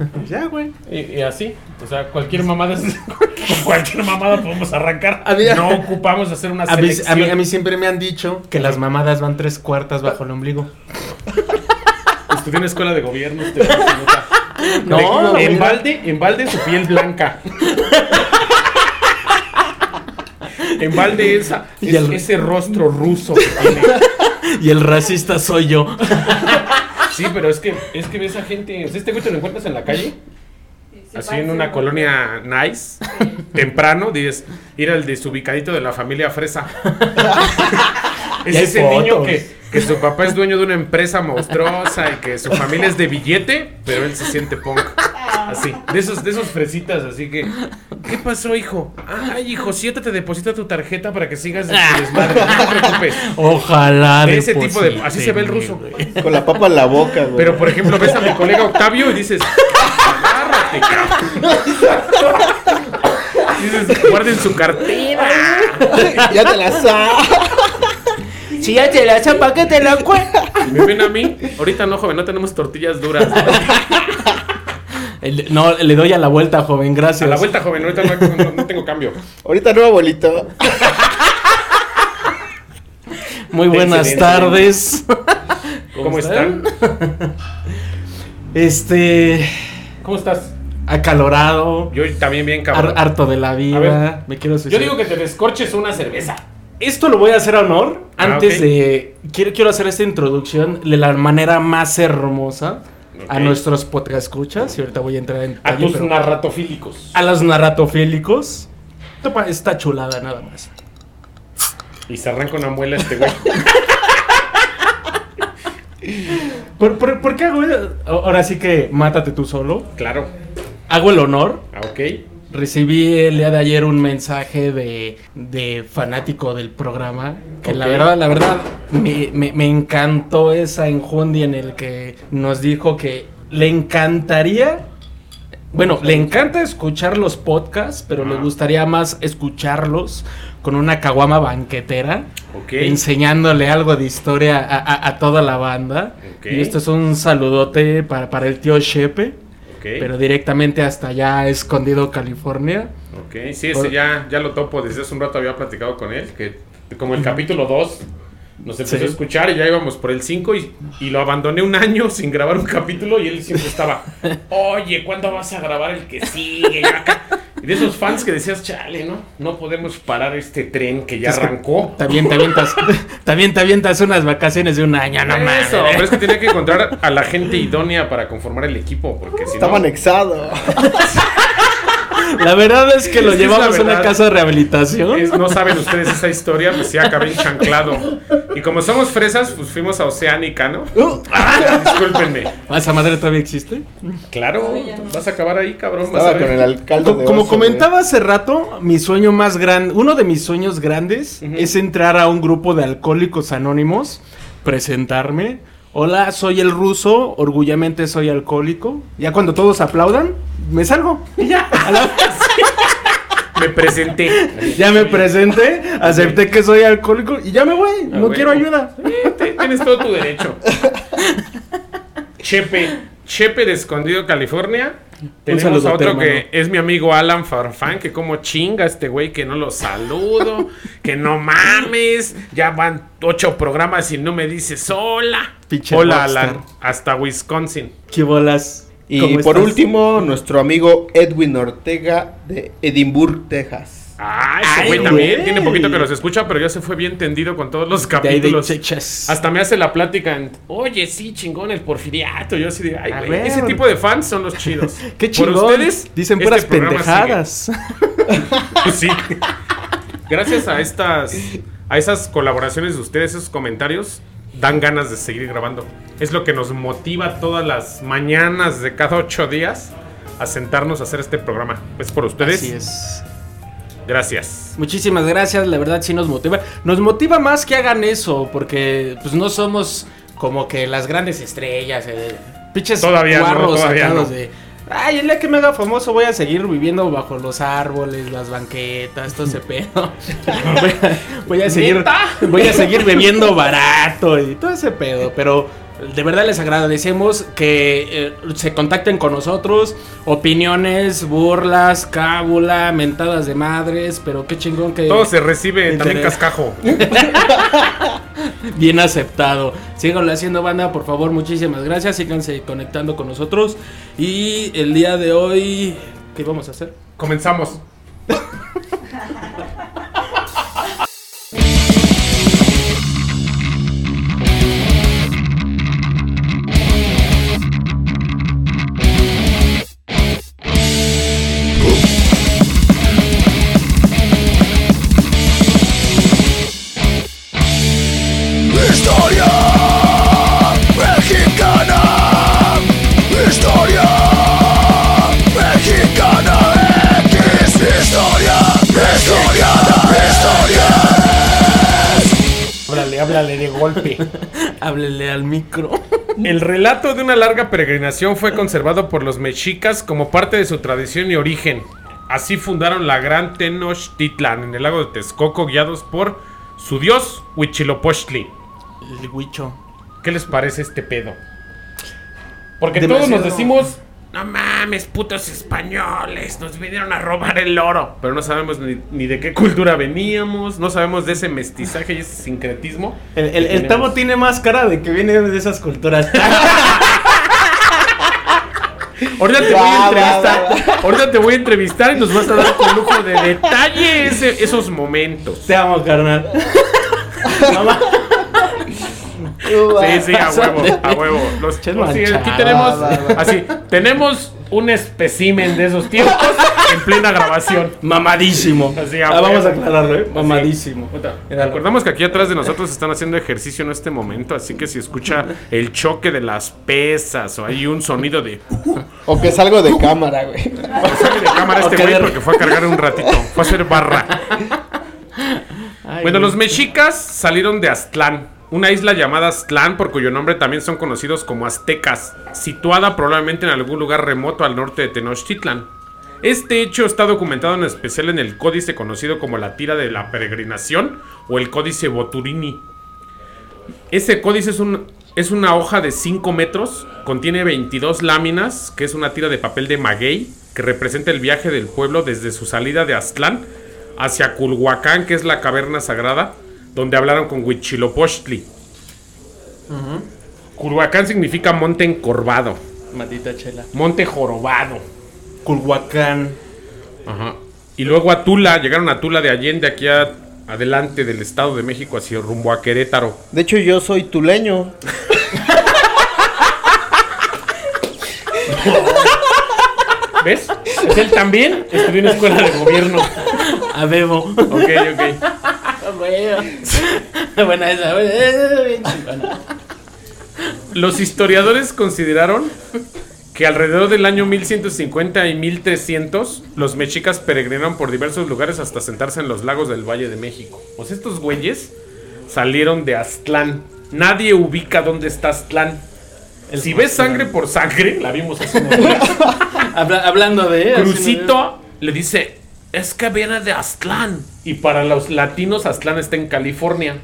Ya, güey. Y, y así, o sea, cualquier mamada, con cualquier mamada podemos arrancar. Había- No ocupamos hacer una A mí, a, mí, a mí siempre me han dicho que las mamadas van tres cuartas bajo el ombligo. Estudié en escuela de gobierno. usted no. No, en mira. balde, en balde su piel blanca. En balde esa, Y es- el- ese rostro ruso que tiene. Y el racista soy yo. Sí, pero es que, es que ves a gente. o sea, este güey te lo encuentras en la calle, Sí, así en una un- colonia nice, temprano, dices, ir al desubicadito de la familia Fresa. es ese niño que, que su papá es dueño de una empresa monstruosa y que su familia es de billete, pero él se siente punk. Así, de esos, de esos fresitas, así que. ¿Qué pasó, hijo? Ay, hijo, siéntate, deposita tu tarjeta para que sigas en tu desmadre. No te preocupes. Ojalá. De ese tipo de- así se ve el ruso. güey. Con la papa en la boca, güey. Pero, por ejemplo, ves a mi colega Octavio y dices, agárrate, cabrón. Dices, guarden su cartera. ya te la sabes. Si ya te la chapa, que te la cuenta. Me ven a mí. Ahorita no, joven, no tenemos tortillas duras. No, le doy a la vuelta, joven, gracias. A la vuelta, joven, ahorita no, no- no tengo cambio. Ahorita no, abuelito. Muy buenas Excelente. tardes. ¿Cómo están? Este. ¿Cómo estás? Acalorado. Yo también bien, cabrón. harto de la A vida. ver, Me quiero Yo digo que te descorches una cerveza. Esto lo voy a hacer a honor. Ah, Antes de. Quiero, quiero hacer esta introducción de la manera más hermosa a nuestros podcast escuchas. Y ahorita voy a entrar en. A tus pero- narratofílicos. a los narratofílicos. Esta chulada nada más. Y se arranca una muela este güey. ¿Por, por, por qué hago eso? Ahora sí que mátate tú solo. Claro. Hago el honor. Ah, ok. Recibí el día de ayer un mensaje de, de fanático del programa. Que la verdad, la verdad, me, me- me encantó esa enjundia en el que nos dijo que le encantaría. Bueno, le encanta escuchar los podcasts, pero le Ah. gustaría más escucharlos con una caguama banquetera, Ok. enseñándole algo de historia a, a- a toda la banda. Y esto es un saludote para, para el tío Shepe, Pero directamente hasta allá, escondido, California. Ok, sí, ese ya, ya lo topo. Desde hace un rato había platicado con él. Que como el capítulo 2 nos empezó Sí. a escuchar y ya íbamos por el 5 y, y lo abandoné un año sin grabar un capítulo y él siempre estaba, oye, ¿cuándo vas a grabar el que sigue? Acá". Y de esos fans que decías, chale, ¿no? No podemos parar este tren que ya Es que arrancó. También te avientas, también te avientas unas vacaciones de un año, no mames. Eso, pero es que tenía que encontrar a la gente idónea para conformar el equipo, porque si Estaba no... anexado. La verdad es que lo Es que es llevamos la a una casa de rehabilitación. Es- no saben ustedes esa historia, pues sí acabé enchanclado. Y como somos fresas, pues fuimos a Oceánica, ¿no? Ah, discúlpenme. Ah, ¿Esa madre todavía existe? Claro, vas a acabar ahí, cabrón. vas a ver. con el alcalde Co- de Como Oso, comentaba hace rato, mi sueño más grande, uno de mis sueños grandes es entrar a un grupo de alcohólicos anónimos, presentarme. Hola, soy el ruso, orgullamente soy alcohólico. Ya cuando todos aplaudan, me salgo. Y ya. a la- Me presenté. ya me presenté, acepté que soy alcohólico y ya me voy. No huevo. quiero ayuda. Sí, tienes todo tu derecho. Chepe, Chepe de Escondido, California. Tenemos a otro que es mi amigo Alan Farfán, que como chinga este güey que no lo saludo, que no mames, ya van ocho programas y no me dices hola. Pinche hola rockstar. Alan, hasta Wisconsin. ¿Qué bolas? Y ¿Cómo por estás? último, nuestro amigo Edwin Ortega de Edimburgo, Texas. Ah, ese Ay, güey también. Tiene poquito que los escucha, pero ya se fue bien tendido con todos los De de capítulos. Chechas. Hasta me hace la plática en, oye, sí, chingón, el porfiriato. Yo así de, ay, güey, ese tipo de fans son los chidos. Qué chingón. Por ustedes, Dicen este puras pendejadas. sigue. sí. Gracias a estas, a esas colaboraciones de ustedes, esos comentarios, dan ganas de seguir grabando. Es lo que nos motiva todas las mañanas de cada ocho días a sentarnos a hacer este programa. Es por ustedes. Así es. Gracias. Muchísimas gracias, la verdad sí nos motiva. Nos motiva más que hagan eso, porque pues no somos como que las grandes estrellas, eh, pinches Todavía no, guarros todavía sacados no. de Ay, el día que me haga famoso voy a seguir viviendo bajo los árboles, las banquetas, todo ese pedo. voy, a, voy a seguir voy a seguir bebiendo barato y todo ese pedo, pero De verdad les agradecemos que eh, se contacten con nosotros. Opiniones, burlas, cábula, mentadas de madres. Pero qué chingón que. Todo se recibe también Interés. cascajo. Bien aceptado. Síganlo haciendo banda, por favor, muchísimas gracias. Síganse conectando con nosotros. Y el día de hoy, ¿qué vamos a hacer? Comenzamos. golpe. Háblele al micro. El relato de una larga peregrinación fue conservado por los mexicas como parte de su tradición y origen. Así fundaron la gran Tenochtitlan en el lago de Texcoco, guiados por su dios Huitzilopochtli. El huicho. ¿Qué les parece este pedo? Porque Demasiado. todos nos decimos, no mames, putos españoles, nos vinieron a robar el oro. Pero no sabemos ni, ni de qué cultura veníamos, no sabemos de ese mestizaje y ese sincretismo. El, el. Tavo tiene más cara de que viene de esas culturas. Ahorita te voy a Va, va, entrevistar. Ahorita te voy a entrevistar y nos vas a dar con lujo de detalle ese- esos momentos. Te amo, carnal. Sí, sí, a huevo, a huevo. Los, Ches los- sí, aquí tenemos, así, un espécimen de esos tiempos en plena grabación. Mamadísimo. Así, a Ah, vamos a aclararlo, ¿eh? Así. Mamadísimo. Míralo. Recordamos que aquí atrás de nosotros están haciendo ejercicio en este momento, así que si escucha el choque de las pesas o hay un sonido de O que salgo de cámara, güey. sale de cámara este güey de- porque fue a cargar un ratito, fue a hacer barra. Ay, Bueno, güey. los mexicas salieron de Aztlán, una isla llamada Aztlán, por cuyo nombre también son conocidos como aztecas, situada probablemente en algún lugar remoto al norte de Tenochtitlan. Este hecho está documentado en especial en el códice conocido como la tira de la peregrinación o el códice Boturini. Ese códice es, es una hoja de 5 metros, contiene 22 láminas, que es una tira de papel de maguey, que representa el viaje del pueblo desde su salida de Aztlán hacia Culhuacán, que es la caverna sagrada, donde hablaron con Huitzilopochtli. Culhuacán significa monte encorvado, Maldita chela. monte jorobado. Culhuacán. Ajá. Y luego a Tula, llegaron a Tula de Allende, aquí a- adelante del Estado de México, hacia rumbo a Querétaro. De hecho, yo soy tuleño. ¿Ves? ¿Es él también? Estudió en escuela de gobierno. A Bebo. Ok, ok. Buena esa, buena, esa, bien chingona. Los historiadores consideraron que alrededor del año 1150 y 1300 los mexicas peregrinaron por diversos lugares hasta sentarse en los lagos del Valle de México. Pues estos güeyes salieron de Aztlán. Nadie ubica dónde está Aztlán. si ves sangre por sangre, la vimos hace unos días. Habla- hablando de. Crucito le dice, es que viene de Aztlán. Y para los latinos, Aztlán está en California.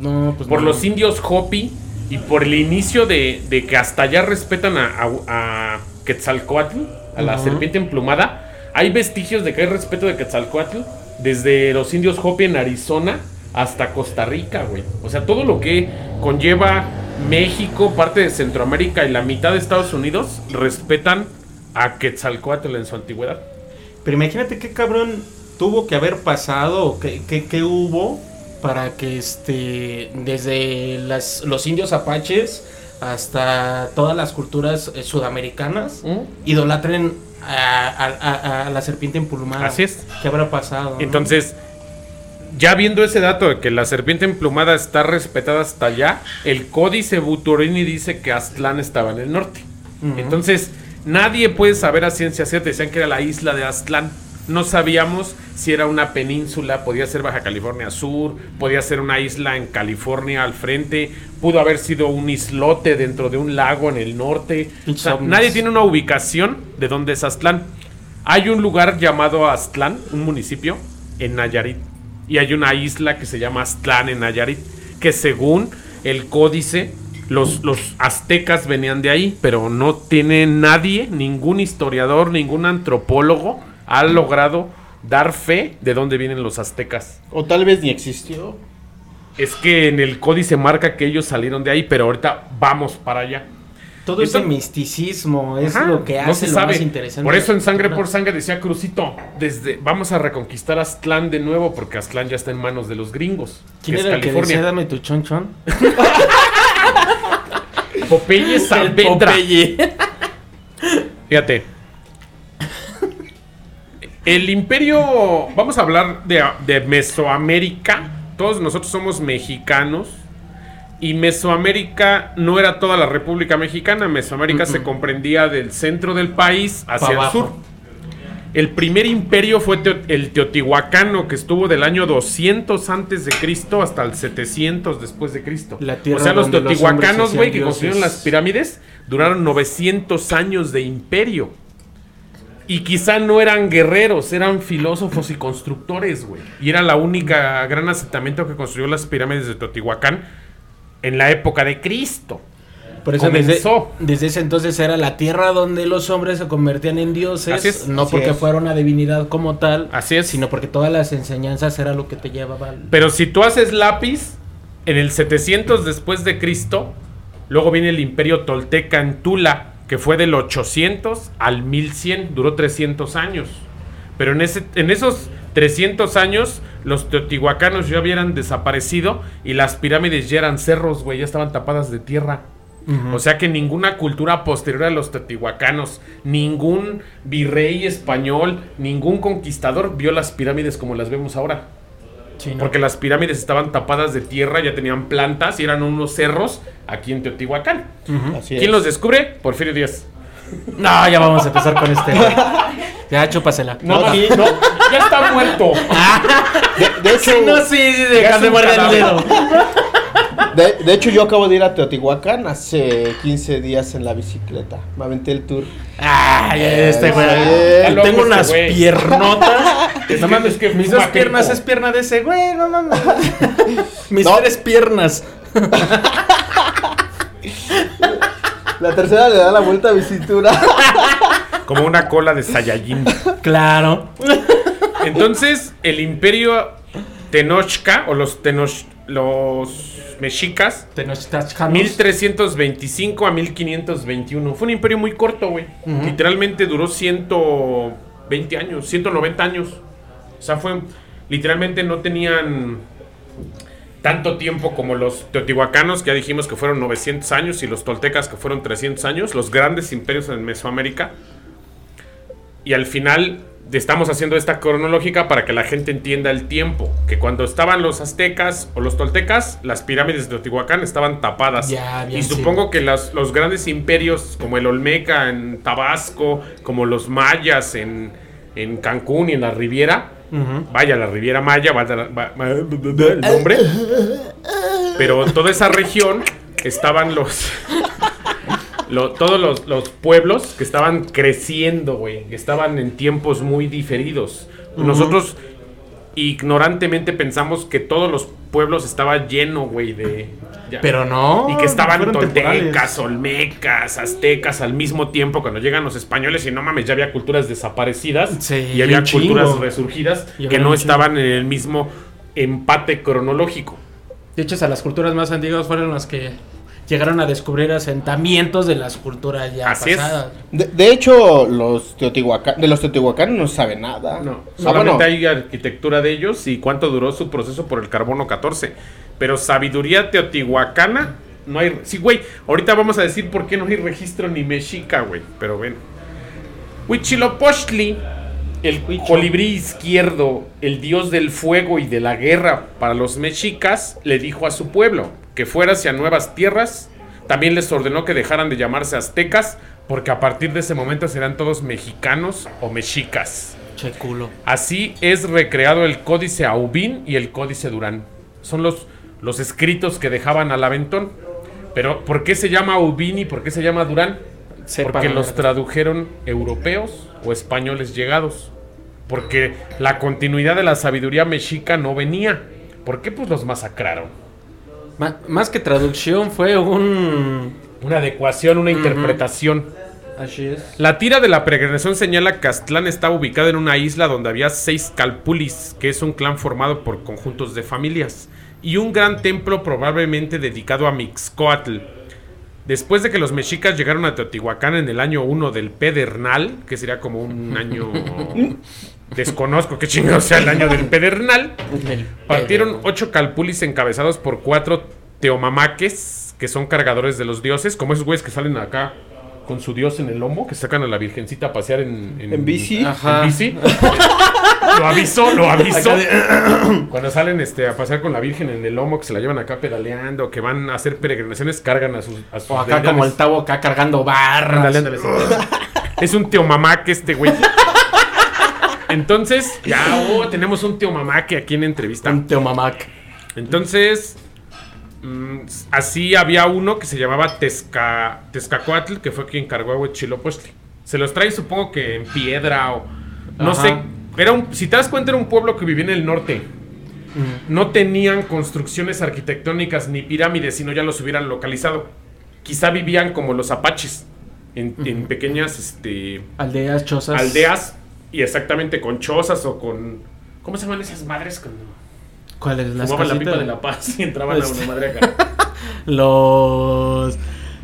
No, pues por no. los indios Hopi y por el inicio de, de que hasta allá respetan a, a- a Quetzalcoatl, a la serpiente emplumada. Hay vestigios de que hay respeto de Quetzalcoatl desde los indios Hopi en Arizona hasta Costa Rica, güey. O sea, todo lo que conlleva México, parte de Centroamérica y la mitad de Estados Unidos respetan a Quetzalcoatl en su antigüedad. Pero imagínate qué cabrón tuvo que haber pasado, qué, qué- qué hubo para que este desde las, los indios apaches hasta todas las culturas eh, sudamericanas idolatren a, a- a- a la serpiente emplumada. Así es. ¿Qué habrá pasado? no? Entonces, ya viendo ese dato de que la serpiente emplumada está respetada hasta allá, el códice Buturini dice que Aztlán estaba en el norte. Entonces, nadie puede saber a ciencia cierta. Decían que era la isla de Aztlán. No sabíamos si era una península, podía ser Baja California Sur, podía ser una isla en California al frente, pudo haber sido un islote dentro de un lago en el norte. O sea, nadie tiene una ubicación de dónde es Aztlán. Hay un lugar llamado Aztlán, un municipio, en Nayarit. Y hay una isla que se llama Aztlán en Nayarit, que según el códice los, los aztecas venían de ahí, pero no tiene nadie, ningún historiador, ningún antropólogo ha logrado dar fe de dónde vienen los aztecas. O tal vez ni existió. Es que en el códice marca que ellos salieron de ahí, pero ahorita vamos para allá. Todo ese misticismo es Ajá, lo que no hace se lo sabe. más interesante. Por eso en Sangre por Sangre decía Crucito, desde vamos a reconquistar Aztlán de nuevo porque Aztlán ya está en manos de los gringos. ¿Quién que es era el que California. decía dame tu chonchón? Popeye Saavedra. Popeye. Fíjate. El imperio, vamos a hablar de, de Mesoamérica. Todos nosotros somos mexicanos. Y Mesoamérica no era toda la República Mexicana. Mesoamérica se comprendía del centro del país hacia Pa' el sur. El primer imperio fue el Teotihuacano, que estuvo del año 200 antes de Cristo hasta el 700 después de Cristo. La o sea, los teotihuacanos, güey, que construyeron las pirámides, duraron 900 años de imperio. Y quizá no eran guerreros, eran filósofos y constructores, güey. Y era la única gran asentamiento que construyó las pirámides de Teotihuacán en la época de Cristo. Por eso desde, desde ese entonces era la tierra donde los hombres se convertían en dioses. Así es. no Así porque es. fuera una divinidad como tal, Así es. sino porque todas las enseñanzas era lo que te llevaba al... Pero si tú haces lápiz, en el 700 después de Cristo, luego viene el imperio tolteca en Tula, que fue del 800 al 1100, duró 300 años. Pero en, ese, en esos 300 años, los teotihuacanos ya hubieran desaparecido y las pirámides ya eran cerros, güey, ya estaban tapadas de tierra. O sea que ninguna cultura posterior a los teotihuacanos, ningún virrey español, ningún conquistador vio las pirámides como las vemos ahora. Sí, ¿no? Porque las pirámides estaban tapadas de tierra, ya tenían plantas y eran unos cerros aquí en Teotihuacán. Así ¿Quién es. los descubre? Porfirio Díaz. No, ya vamos a empezar con este. ya, chúpasela. No, sí, no, ya está muerto. De, de hecho, Sí, no, sí, sí, de el dedo. De, de hecho, yo acabo de ir a Teotihuacán hace 15 días en la bicicleta. Me aventé el tour. Ay, este güey. Tengo este unas güey. piernotas. Es no que- mames, es que mis dos piernas es pierna de ese güey, no mames. mis No. tres piernas. La tercera le da la vuelta a mi cintura. Como una cola de Saiyajin. Claro. Entonces, el imperio Tenochca, o los Tenoch, los mexicas, Tenochtitlan. 1325 a 1521. Fue un imperio muy corto, güey. Literalmente duró 120 años, 190 años. O sea, fue. Literalmente no tenían tanto tiempo como los teotihuacanos, que ya dijimos que fueron 900 años, y los toltecas, que fueron 300 años, los grandes imperios en Mesoamérica. Y al final estamos haciendo esta cronológica para que la gente entienda el tiempo. Que cuando estaban los aztecas o los toltecas, las pirámides de Teotihuacán estaban tapadas. Ya, y supongo que las- los grandes imperios como el Olmeca en Tabasco, como los mayas en, en Cancún y en la Riviera, vaya, la Riviera Maya, vaya, va- va- el nombre. Pero toda esa región estaban los... lo- todos los, los pueblos que estaban creciendo, güey, que estaban en tiempos muy diferidos. Nosotros ignorantemente pensamos que todos los pueblos estaban llenos, güey, de... ya. Pero no. Y que estaban toltecas, olmecas, aztecas al mismo tiempo cuando llegan los españoles y no mames, ya había culturas desaparecidas Sí, y había chingo. culturas resurgidas Y que no estaban en el mismo empate cronológico. De hecho, a las culturas más antiguas fueron las que llegaron a descubrir asentamientos de las culturas ya Así es. pasadas. De, de hecho, los Teotihuacán, de los Teotihuacanos no sabe nada. No, Ah, solamente bueno, hay arquitectura de ellos y cuánto duró su proceso por el carbono 14. Pero sabiduría teotihuacana, no hay. Sí, güey, ahorita vamos a decir por qué no hay registro ni mexica, güey. Pero ven. Huitzilopochtli, el colibrí izquierdo, el dios del fuego y de la guerra para los mexicas, le dijo a su pueblo que fuera hacia nuevas tierras. También les ordenó que dejaran de llamarse aztecas, porque a partir de ese momento serán todos mexicanos o mexicas. Che culo. Así es recreado el Códice Aubin y el Códice Durán. Son los, los escritos que dejaban al aventón. Pero, ¿por qué se llama Aubin y por qué se llama Durán? Sepa Porque los tradujeron europeos o españoles llegados. Porque la continuidad de la sabiduría mexica no venía. ¿Por qué? Pues los masacraron. Ma- más que traducción fue un... Una adecuación, una interpretación. Así es. La tira de la peregrinación señala que Aztlán estaba ubicada en una isla donde había seis calpulis, que es un clan formado por conjuntos de familias, y un gran templo probablemente dedicado a Mixcoatl. Después de que los mexicas llegaron a Teotihuacán en el año 1 del Pedernal, que sería como un año... Desconozco qué chingado sea el año del Pedernal. Partieron ocho calpulis encabezados por cuatro teomamaques, que son cargadores de los dioses, como esos güeyes que salen acá con su dios en el lomo, que sacan a la virgencita a pasear en, En bici. Ajá. en bici. lo aviso, lo de- Cuando salen este, a pasear con la virgen en el lomo, que se la llevan acá pedaleando, que van a hacer peregrinaciones, cargan a sus... A sus O acá como el tabo acá cargando barras. Sí. Es un teomamaque este güey. Entonces, ya, oh, tenemos un teomamaque aquí en entrevista. Un teomamac. Entonces, mm, así había uno que se llamaba Tezca, Tezcacoatl, que fue quien cargó a Huitzilopochtli. Se los trae, supongo que en piedra o. No Ajá. sé. Era un, si te das cuenta, era un pueblo que vivía en el norte. No tenían construcciones arquitectónicas ni pirámides, sino ya los hubieran localizado. Quizá vivían como los apaches, en, en pequeñas este, Aldeas, chozas. aldeas y exactamente con chozas o con. ¿Cómo se llaman esas madres cuando ¿Cuáles? Las fumaban la pipa de la paz y entraban a una madre acá? Los...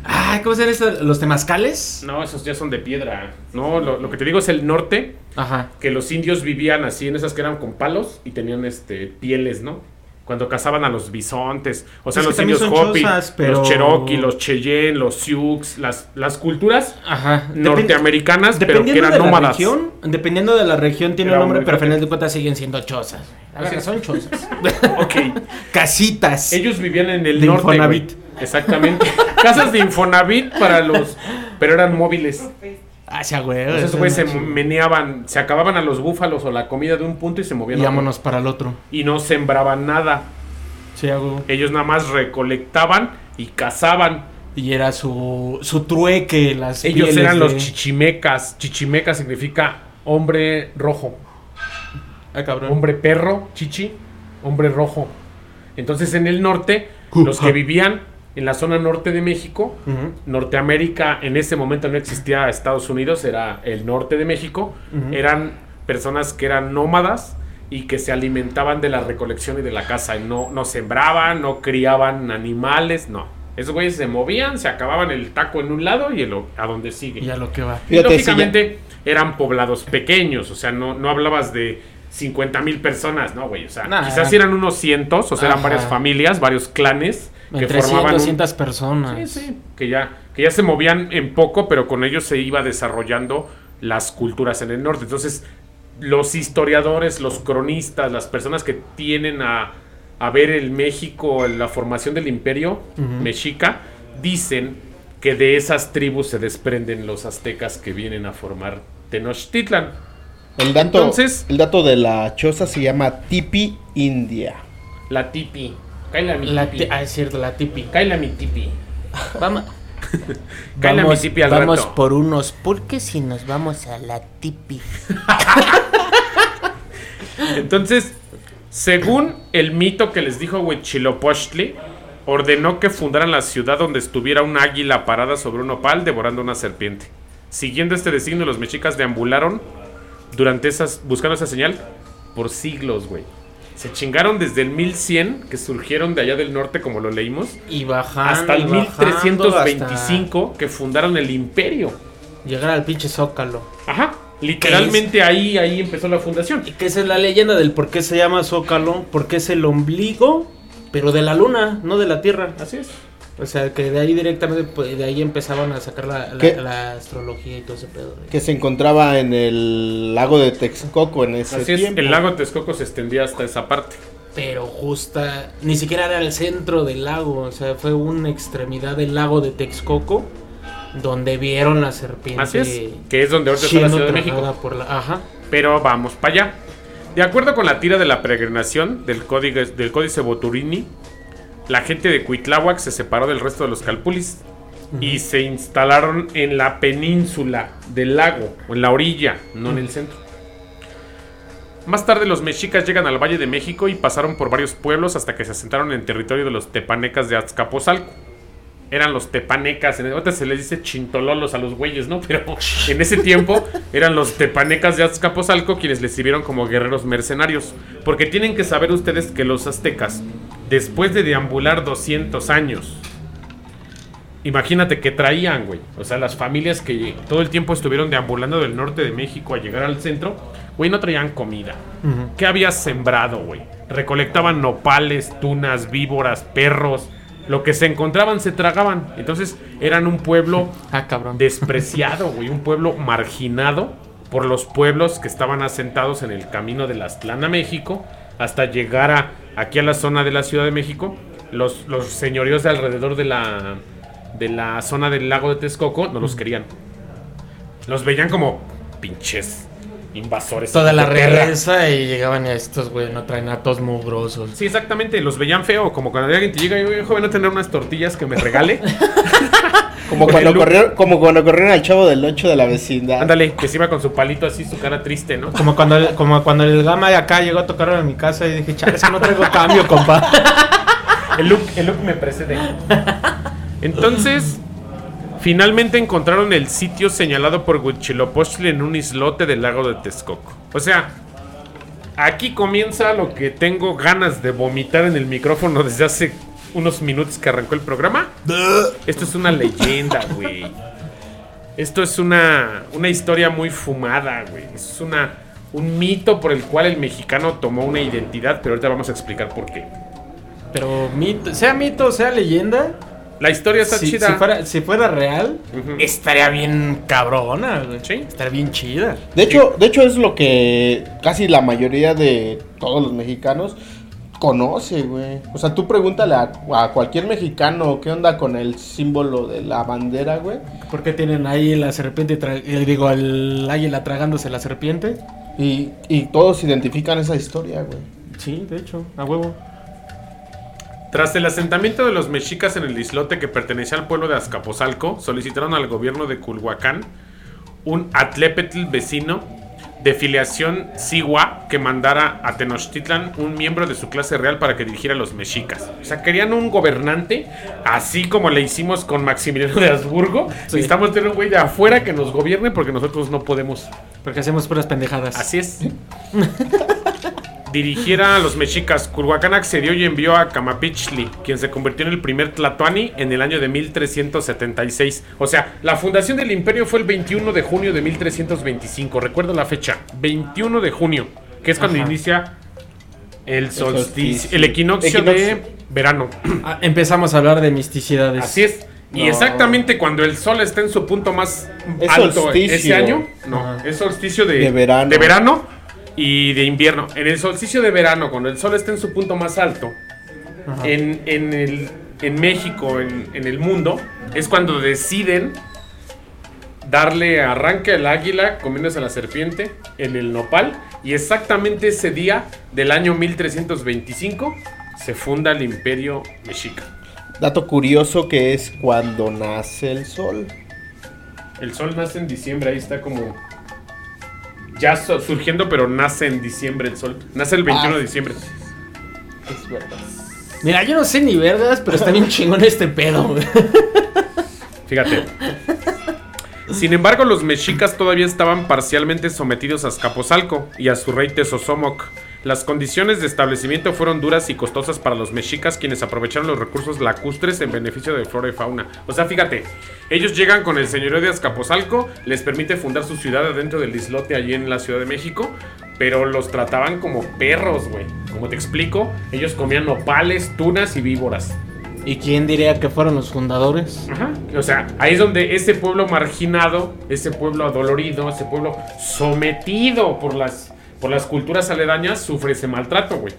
Ay, ¿cómo se llama esto? ¿Los temazcales? No, esos ya son de piedra. No, lo, lo que te digo es el norte, Ajá. que los indios vivían así en esas que eran con palos y tenían este pieles, ¿no? Cuando cazaban a los bisontes, o sea, Es los indios Hopi, chozas, pero- los Cherokee, los Cheyenne, los Sioux, las, las culturas Ajá. Norteamericanas, pero que eran de la nómadas. región, dependiendo de la región tiene Era nombre, pero al final de cuentas siguen siendo chozas. Así es. son chozas. Ok. Casitas. Ellos vivían en el De norte. Infonavit. Güey. Exactamente. Casas de Infonavit para los. Pero eran móviles. Hacia güey. Entonces, esos güeyes se meneaban, se acababan a los búfalos o la comida de un punto y se movían Y vámonos para el otro. Y no sembraban nada. Sí, hago. Ellos nada más recolectaban y cazaban. Y era su, su trueque, las Ellos eran los chichimecas. Chichimeca significa hombre rojo. Ah, cabrón. Hombre perro, chichi, hombre rojo. Entonces en el norte, los que vivían en la zona norte de México, Ujú. Norteamérica, en ese momento no existía Estados Unidos, era el norte de México, eran personas que eran nómadas y que se alimentaban de la recolección y de la caza. No, no sembraban, no criaban animales, no. Esos güeyes se movían, se acababan el taco en un lado y el, a donde sigue. Y a lo que va. Y Fíjate, lógicamente eran poblados pequeños, o sea, no, no hablabas de 50 mil personas, no, güey, o sea, Nah. quizás eran unos cientos, o sea, eran Ajá. varias familias, varios clanes que Entre 100, formaban un- 200 personas. Sí, sí, que ya, que ya se movían en poco, pero con ellos se iba desarrollando las culturas en el norte. Entonces, los historiadores, los cronistas, las personas que tienen a, a ver el México, la formación del imperio mexica, dicen que de esas tribus se desprenden los aztecas que vienen a formar Tenochtitlan. El dato, Entonces- el dato de la choza se llama Tipi India. La tipi. Cállale a mi La tipi. ti- ah, es cierto, la tipi. Cállale a mi tipi. Vamos, Cállale a mi Vamos, tipi al vamos rato. por unos pulques y nos vamos a la tipi. Entonces, según el mito que les dijo Huitzilopochtli, ordenó que fundaran la ciudad donde estuviera un águila parada sobre un opal devorando una serpiente. Siguiendo este designio, los mexicas deambularon durante esas, buscando esa señal por siglos, güey. Se chingaron desde el 1100, que surgieron de allá del norte, como lo leímos, y bajando. hasta el y bajando, 1325, que fundaron el imperio. hasta Llegar al pinche zócalo. Ajá, literalmente ahí, ahí empezó la fundación. Y que esa es la leyenda del por qué se llama zócalo. Porque es el ombligo, pero de la luna, no de la tierra. Así es. O sea, que de ahí directamente, pues, de ahí empezaban a sacar la, la- astrología y todo ese pedo. Que se encontraba en el lago de Texcoco en ese Así es, el lago Texcoco se extendía hasta esa parte. Pero justa, ni siquiera era el centro del lago, o sea, fue una extremidad del lago de Texcoco donde vieron la serpiente. Así es, que es donde ahorita está la Ciudad de México. por la- ajá. Pero vamos para allá. De acuerdo con la tira de la peregrinación del, código, del Códice Boturini, la gente de Cuitláhuac se separó del resto de los calpulis y se instalaron en la península del lago, o en la orilla, no en el centro. Más tarde los mexicas llegan al Valle de México y pasaron por varios pueblos hasta que se asentaron en territorio de los tepanecas de Azcapotzalco. Eran los tepanecas, en ahorita se les dice chintololos a los güeyes, ¿no? Pero en ese tiempo eran los tepanecas de Azcapotzalco quienes les sirvieron como guerreros mercenarios. Porque tienen que saber ustedes que los aztecas, después de deambular 200 años, imagínate que traían, güey. O sea, las familias que todo el tiempo estuvieron deambulando del norte de México a llegar al centro, güey, no traían comida. ¿Qué habías sembrado, güey? Recolectaban nopales, tunas, víboras, perros. Lo que se encontraban se tragaban. Entonces eran un pueblo Ah, cabrón. despreciado, güey, un pueblo marginado por los pueblos que estaban asentados en el camino de la Aztlán a México hasta llegar a, aquí a la zona de la Ciudad de México. Los, los señoríos de alrededor de la, de la zona del lago de Texcoco no los querían. Los veían como pinches invasores. Toda la realeza y llegaban estos, güey, no traen a todos mugrosos. Sí, exactamente, los veían feo, como cuando alguien te llega y oye, joven, no tener unas tortillas que me regale. Como cuando, corrieron, como cuando corrieron al chavo del 8 de la vecindad. Ándale, que se iba con su palito así, su cara triste, ¿no? Como cuando, el, como cuando el gama de acá llegó a tocar en mi casa y dije, que no traigo cambio, compa. El look, el look me precede. Entonces, finalmente encontraron el sitio señalado por Huitzilopochtli en un islote del lago de Texcoco. O sea, aquí comienza lo que tengo ganas de vomitar en el micrófono desde hace unos minutos que arrancó el programa. Esto es una leyenda, güey. Esto es una, una historia muy fumada, güey. Es una, un mito por el cual el mexicano tomó una identidad, pero ahorita vamos a explicar por qué. Pero mito, sea mito, sea leyenda, La historia está si, chida. si fuera, si fuera real, estaría bien cabrona, güey. Sí. Estaría bien chida. De hecho, de hecho es lo que casi la mayoría de todos los mexicanos conoce, güey. O sea, tú pregúntale a, a cualquier mexicano qué onda con el símbolo de la bandera, güey. ¿Por qué tienen ahí la serpiente, eh, digo, el águila tragándose la serpiente? Y, y todos identifican esa historia, güey. Sí, de hecho, a huevo. Tras el asentamiento de los mexicas en el islote que pertenecía al pueblo de Azcapotzalco, solicitaron al gobierno de Culhuacán un atlépetl vecino de filiación sigua que mandara a Tenochtitlan un miembro de su clase real para que dirigiera a los mexicas. O sea, querían un gobernante, así como le hicimos con Maximiliano de Habsburgo. Sí. Necesitamos tener un güey de afuera que nos gobierne porque nosotros no podemos. Porque hacemos puras pendejadas. Así es. Dirigiera a los mexicas. Culhuacán accedió y envió a Camapichli, quien se convirtió en el primer Tlatoani en el año de 1376. O sea, la fundación del imperio fue el 21 de junio de 1325. Recuerdo la fecha. 21 de junio, que es cuando Ajá. inicia el solsticio, el equinoccio, Equinoccio. de verano. Ah, empezamos a hablar de misticidades. Así es. Y exactamente cuando el sol está en su punto más Es alto solsticio. ese año, no, Ajá. es solsticio de, De verano. de verano y de invierno. En el solsticio de verano, cuando el sol está en su punto más alto, en, en el- en México, en, en el mundo, es cuando deciden darle arranque al águila comiéndose a la serpiente en el nopal. Y exactamente ese día del año 1325 se funda el imperio mexica. Dato curioso que es cuando nace el sol. El sol nace en diciembre, ahí está como. Ya so- surgiendo, pero nace en diciembre el sol. Nace el 21 Ah. de diciembre. Es verdad. Mira, yo no sé ni vergas, pero está bien chingón este pedo. Fíjate. Sin embargo, los mexicas todavía estaban parcialmente sometidos a Azcapotzalco y a su rey Tezosomoc. Las condiciones de establecimiento fueron duras y costosas para los mexicas, quienes aprovecharon los recursos lacustres en beneficio de flora y fauna. O sea, fíjate, ellos llegan con el señorío de Azcapotzalco, les permite fundar su ciudad adentro del islote allí en la Ciudad de México, pero los trataban como perros, güey. Como te explico, ellos comían nopales, tunas y víboras. ¿Y quién diría que fueron los fundadores? Ajá. O sea, ahí es donde ese pueblo marginado, ese pueblo adolorido, ese pueblo sometido por las, por las culturas aledañas, sufre ese maltrato, güey.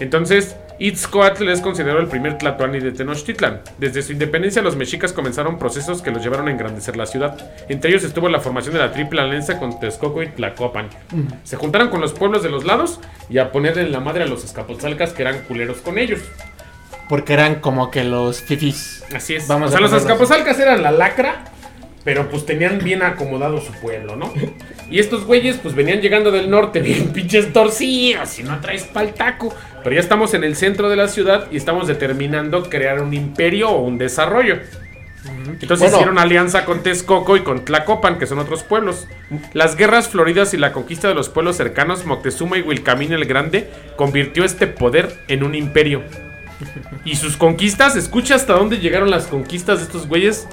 Entonces, Itzcoatl es considerado el primer Tlatoani de Tenochtitlan. Desde su independencia, los mexicas comenzaron procesos que los llevaron a engrandecer la ciudad. Entre ellos estuvo la formación de la Triple Alianza con Texcoco y Tlacopan. Se juntaron con los pueblos de los lados y a ponerle en la madre a los escapotzalcas que eran culeros con ellos. Porque eran como que los fifis. Así es. Vamos o sea, a los escapotzalcas eran la lacra Pero pues tenían bien acomodado su pueblo, ¿no? Y estos güeyes pues venían llegando del norte bien pinches torcidos y no traes pa'l taco. Pero ya estamos en el centro de la ciudad y estamos determinando crear un imperio o un desarrollo. Entonces Bueno. hicieron alianza con Texcoco y con Tlacopan, que son otros pueblos. Las guerras floridas y la conquista de los pueblos cercanos, Moctezuma y Wilcamín el Grande, convirtió este poder en un imperio. Y sus conquistas, escucha hasta dónde llegaron las conquistas de estos güeyes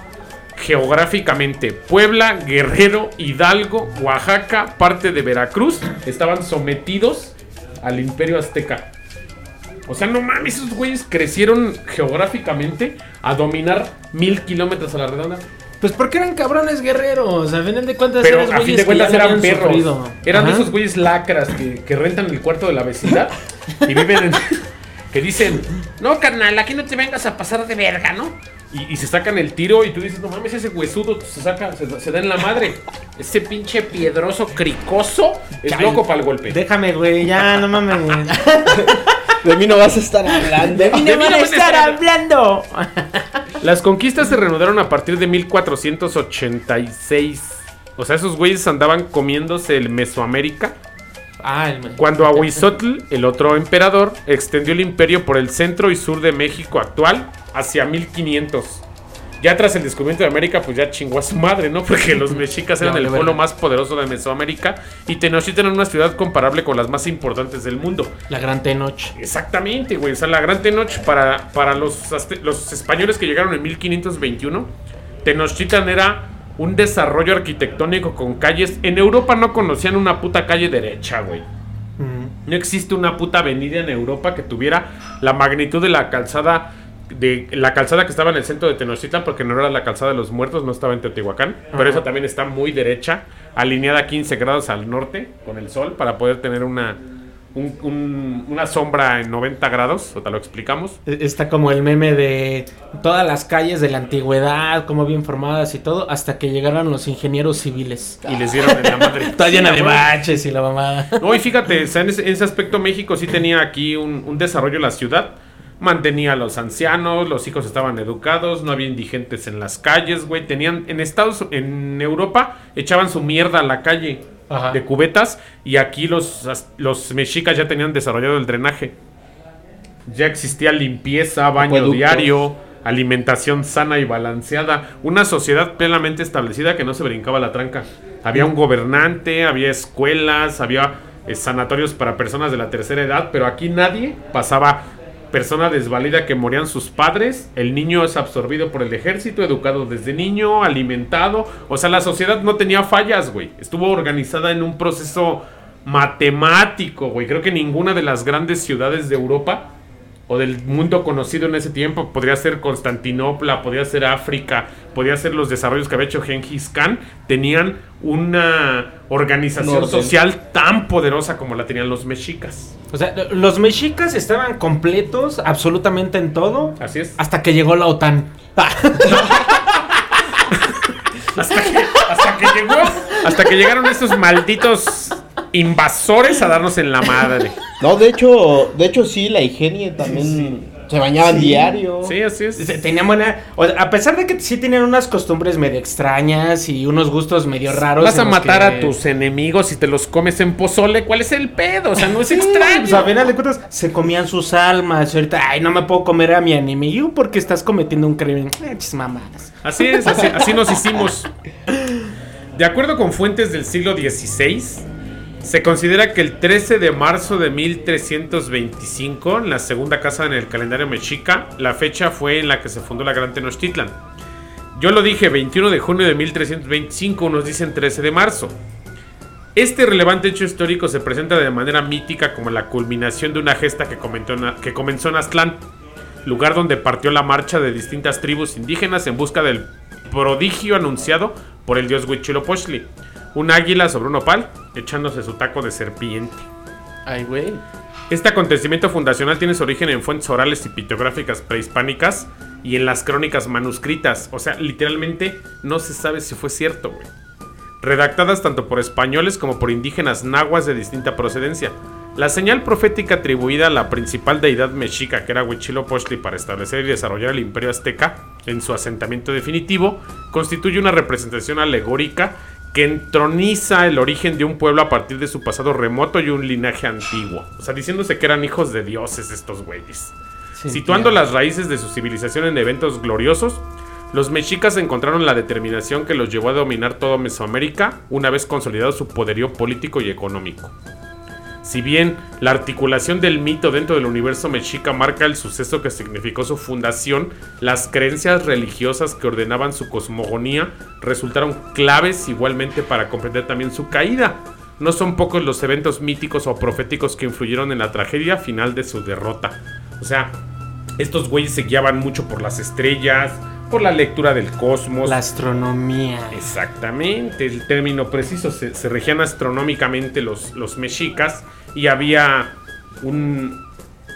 geográficamente. Puebla, Guerrero, Hidalgo, Oaxaca, parte de Veracruz, estaban sometidos al imperio azteca. O sea, no mames, esos güeyes crecieron geográficamente a dominar mil kilómetros a la redonda. Pues porque eran cabrones guerreros. A final de cuentas, Pero eran a fin de cuentas eran perros. sufrido. Eran de esos güeyes lacras que, que rentan el cuarto de la vecindad y viven en. que dicen, no, carnal, aquí no te vengas a pasar de verga, ¿no? Y, y se sacan el tiro y tú dices, no mames, ese huesudo se saca, se, se da en la madre. Ese pinche piedroso cricoso es Ay, loco para el golpe. Déjame, güey, ya, no mames. De mí no vas a estar hablando. De mí De no mí no a vas a estar estar- hablando. Las conquistas se reanudaron a partir de 1486. O sea, esos güeyes andaban comiéndose el Mesoamérica. Ah, el Cuando Ahuizotl, el otro emperador, extendió el imperio por el centro y sur de México actual hacia 1500. Ya tras el descubrimiento de América, pues ya chingó a su madre, ¿no? Porque los mexicas eran el pueblo verdad. más poderoso de Mesoamérica y Tenochtitlan era una ciudad comparable con las más importantes del mundo. La Gran Tenoch. Exactamente, güey. O sea, la Gran Tenoch para, para los, los españoles que llegaron en 1521, Tenochtitlan era un desarrollo arquitectónico con calles. En Europa no conocían una puta calle derecha, güey. No existe una puta avenida en Europa que tuviera la magnitud de la calzada de la calzada que estaba en el centro de Tenochtitlan porque no era la calzada de los muertos, no estaba en Teotihuacán, pero esa también está muy derecha, alineada a 15 grados al norte con el sol para poder tener una un- un- una sombra en 90 grados, o te lo explicamos. E- Está como el meme de todas las calles de la antigüedad, como bien formadas y todo, hasta que llegaron los ingenieros civiles. Y les dieron en la madre. Toda llena de baches y la mamá. No, y fíjate, en, ese, en ese aspecto México sí tenía aquí un, un desarrollo la ciudad. Mantenía a los ancianos, los hijos estaban educados, no había indigentes en las calles, güey. Tenían en Estados en Europa echaban su mierda a la calle Ajá. de cubetas y aquí los, los mexicas ya tenían desarrollado el drenaje. Ya existía limpieza, baño diario, alimentación sana y balanceada. Una sociedad plenamente establecida que no se brincaba la tranca. Había un gobernante, había escuelas, había eh, sanatorios para personas de la tercera edad, pero aquí nadie pasaba persona desvalida que morían sus padres, el niño es absorbido por el ejército, educado desde niño, alimentado, o sea, la sociedad no tenía fallas, güey, estuvo organizada en un proceso matemático, güey, creo que ninguna de las grandes ciudades de Europa o del mundo conocido en ese tiempo, podría ser Constantinopla, podría ser África, podría ser los desarrollos que había hecho Genghis Khan, tenían una organización social tan poderosa como la tenían los mexicas. O sea, los mexicas estaban completos absolutamente en todo Así es. hasta que llegó la OTAN. Hasta que, hasta que llegó, hasta que llegaron estos malditos invasores a darnos en la madre. No, de hecho, de hecho sí, la higiene también se bañaban diario. Sí, así es. Se- Tenían buena. o sea, a pesar de que sí tenían unas costumbres medio extrañas y unos gustos medio raros. Vas a matar que- a tus enemigos y te los comes en pozole. ¿Cuál es el pedo? O sea, no es Sí, extraño. pues, a final de cuentas se comían sus almas. Y ahorita, ay, no me puedo comer a mi enemigo porque estás cometiendo un crimen. Eh, chis mamadas. Así es, así, así nos hicimos. De acuerdo con fuentes del siglo XVI, se considera que el 13 de marzo de 1325, en la segunda casa en el calendario mexica, la fecha fue en la que se fundó la Gran Tenochtitlan. Yo lo dije 21 de junio de 1325, unos dicen 13 de marzo. Este relevante hecho histórico se presenta de manera mítica como la culminación de una gesta que comenzó en Aztlán, lugar donde partió la marcha de distintas tribus indígenas en busca del prodigio anunciado por el dios Huitzilopochtli, un águila sobre un opal echándose su taco de serpiente. Ay, güey. Este acontecimiento fundacional tiene su origen en fuentes orales y pictográficas prehispánicas y en las crónicas manuscritas. O sea, literalmente no se sabe si fue cierto, güey. Redactadas tanto por españoles como por indígenas nahuas de distinta procedencia. La señal profética atribuida a la principal deidad mexica, que era Huitzilopochtli, para establecer y desarrollar el imperio azteca en su asentamiento definitivo, constituye una representación alegórica que entroniza el origen de un pueblo a partir de su pasado remoto y un linaje antiguo. O sea, diciéndose que eran hijos de dioses estos güeyes. Sí, Situando las raíces de su civilización en eventos gloriosos, los mexicas encontraron la determinación que los llevó a dominar toda Mesoamérica una vez consolidado su poderío político y económico. Si bien la articulación del mito dentro del universo mexica marca el suceso que significó su fundación, las creencias religiosas que ordenaban su cosmogonía resultaron claves igualmente para comprender también su caída. No son pocos los eventos míticos o proféticos que influyeron en la tragedia final de su derrota. O sea, estos güeyes se guiaban mucho por las estrellas, por la lectura del cosmos. La astronomía. Exactamente, el término preciso. Se, se regían astronómicamente los, los mexicas y había un,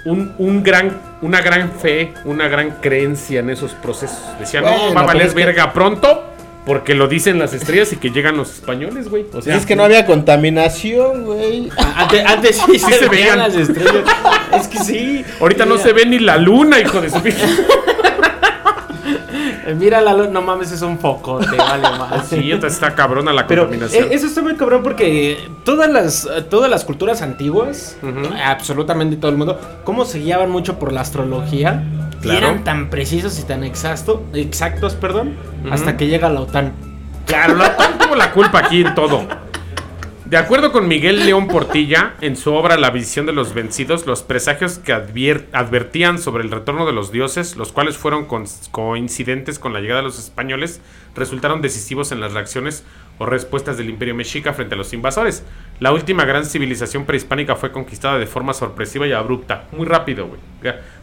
un, un gran, una gran fe, una gran creencia en esos procesos. Decían, no, Bueno, va a valer que- verga pronto porque lo dicen las estrellas y que llegan los españoles, güey. O sea, es que no había contaminación, güey. Antes, antes sí, Sí se, se veían las estrellas. es que sí. ahorita no se ve ni la luna, hijo de su pinche. Mira la luz, no mames, es un foco, te vale más. Sí, está cabrona la Pero contaminación. eh, eso está muy cabrón porque todas las, eh, todas las culturas antiguas, absolutamente todo el mundo, cómo se guiaban mucho por la astrología y Claro. eran tan precisos y tan exacto, exactos, perdón, hasta que llega la OTAN. Claro, la OTAN tuvo la culpa aquí en todo. De acuerdo con Miguel León Portilla, en su obra La visión de los vencidos, los presagios que advier- advertían sobre el retorno de los dioses, los cuales fueron coincidentes con la llegada de los españoles, resultaron decisivos en las reacciones o respuestas del imperio mexica frente a los invasores. La última gran civilización prehispánica fue conquistada de forma sorpresiva y abrupta, muy rápido, güey.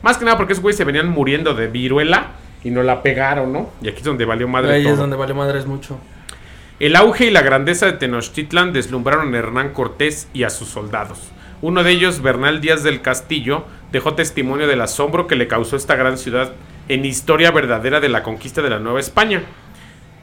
Más que nada porque esos güeyes se venían muriendo de viruela y no la pegaron, ¿no? Y aquí es donde valió madre Ahí todo. es donde vale madres mucho. El auge y la grandeza de Tenochtitlan deslumbraron a Hernán Cortés y a sus soldados. Uno de ellos, Bernal Díaz del Castillo, dejó testimonio del asombro que le causó esta gran ciudad en historia verdadera de la conquista de la Nueva España.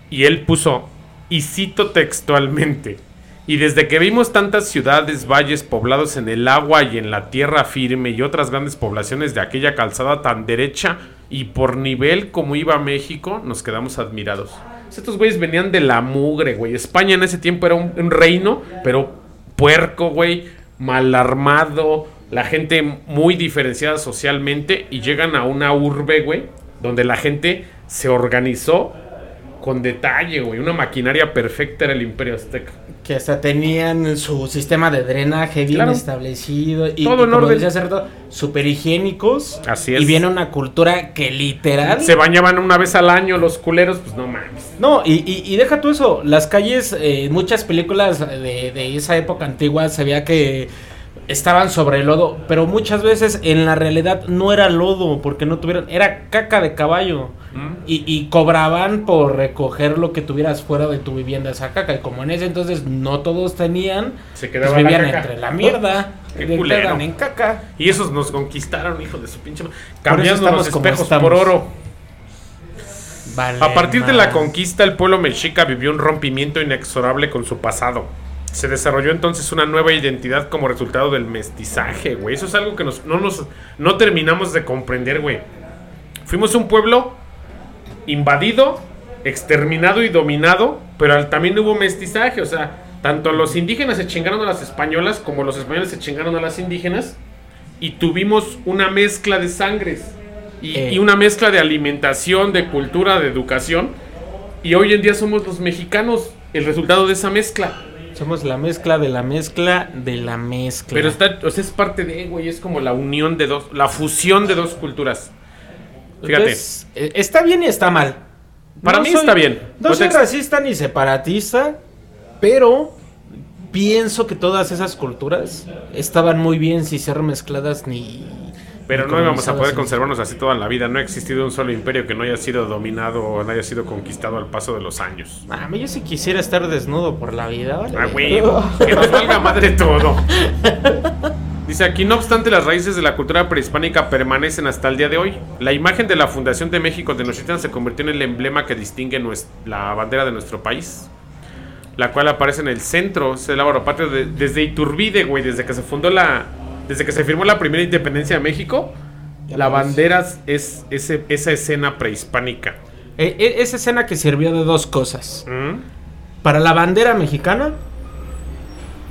Y él puso, y cito textualmente, y desde que vimos tantas ciudades, valles poblados en el agua y en la tierra firme y otras grandes poblaciones de aquella calzada tan derecha y por nivel como iba México, nos quedamos admirados. Estos güeyes venían de la mugre, güey. España en ese tiempo era un, reino, pero puerco, güey, mal armado, la gente muy diferenciada socialmente y llegan a una urbe, güey, donde la gente se organizó con detalle, güey. Una maquinaria perfecta era el Imperio Azteca. Que hasta tenían su sistema de drenaje bien Claro. establecido y, Todo y en como orden. decía hace rato, súper higiénicos. Así es. Y viene una cultura que literal... Se bañaban una vez al año los culeros, pues no mames. No, y, y- y deja tú eso, las calles, eh, muchas películas de, de esa época antigua se veía que estaban sobre el lodo, pero muchas veces en la realidad no era lodo, porque no tuvieron, era caca de caballo. Y, y cobraban por recoger lo que tuvieras fuera de tu vivienda esa caca. Y como en ese entonces no todos tenían, Se pues la vivían caca. entre la mierda. Qué en caca. Y esos nos conquistaron, hijo de su pinche. Cambiando los espejos por oro. Vale, A partir de la conquista, el pueblo mexica vivió un rompimiento inexorable con su pasado. Se desarrolló entonces una nueva identidad como resultado del mestizaje, güey. Eso es algo que nos, no nos no terminamos de comprender, güey. Fuimos un pueblo invadido, exterminado y dominado, pero también hubo mestizaje, o sea, tanto los indígenas se chingaron a las españolas como los españoles se chingaron a las indígenas y tuvimos una mezcla de sangres y, Eh. y una mezcla de alimentación, de cultura, de educación y hoy en día somos los mexicanos el resultado de esa mezcla. Somos la mezcla de la mezcla de la mezcla. Pero está, o sea, es parte de, güey, es como la unión de dos, la fusión de dos culturas. Fíjate. Entonces, eh, está bien y está mal. Para mí está bien. No soy racista ni separatista, pero pienso que todas esas culturas estaban muy bien si ser mezcladas ni. Pero no íbamos a poder conservarnos así toda la vida. No ha existido un solo imperio que no haya sido dominado o no haya sido conquistado al paso de los años. A mí yo sí quisiera estar desnudo por la vida, ¿vale? Ah, que nos valga madre todo. Dice aquí, no obstante, las raíces de la cultura prehispánica permanecen hasta el día de hoy. La imagen de la Fundación de México de Tenochtitlan se convirtió en el emblema que distingue nues- la bandera de nuestro país. La cual aparece en el centro, es el patrio de- desde Iturbide, güey, desde que se fundó la, desde que se firmó la primera independencia de México, Ya la bandera es ese, esa escena prehispánica. Eh, eh, esa escena que sirvió de dos cosas. ¿Mm? Para la bandera mexicana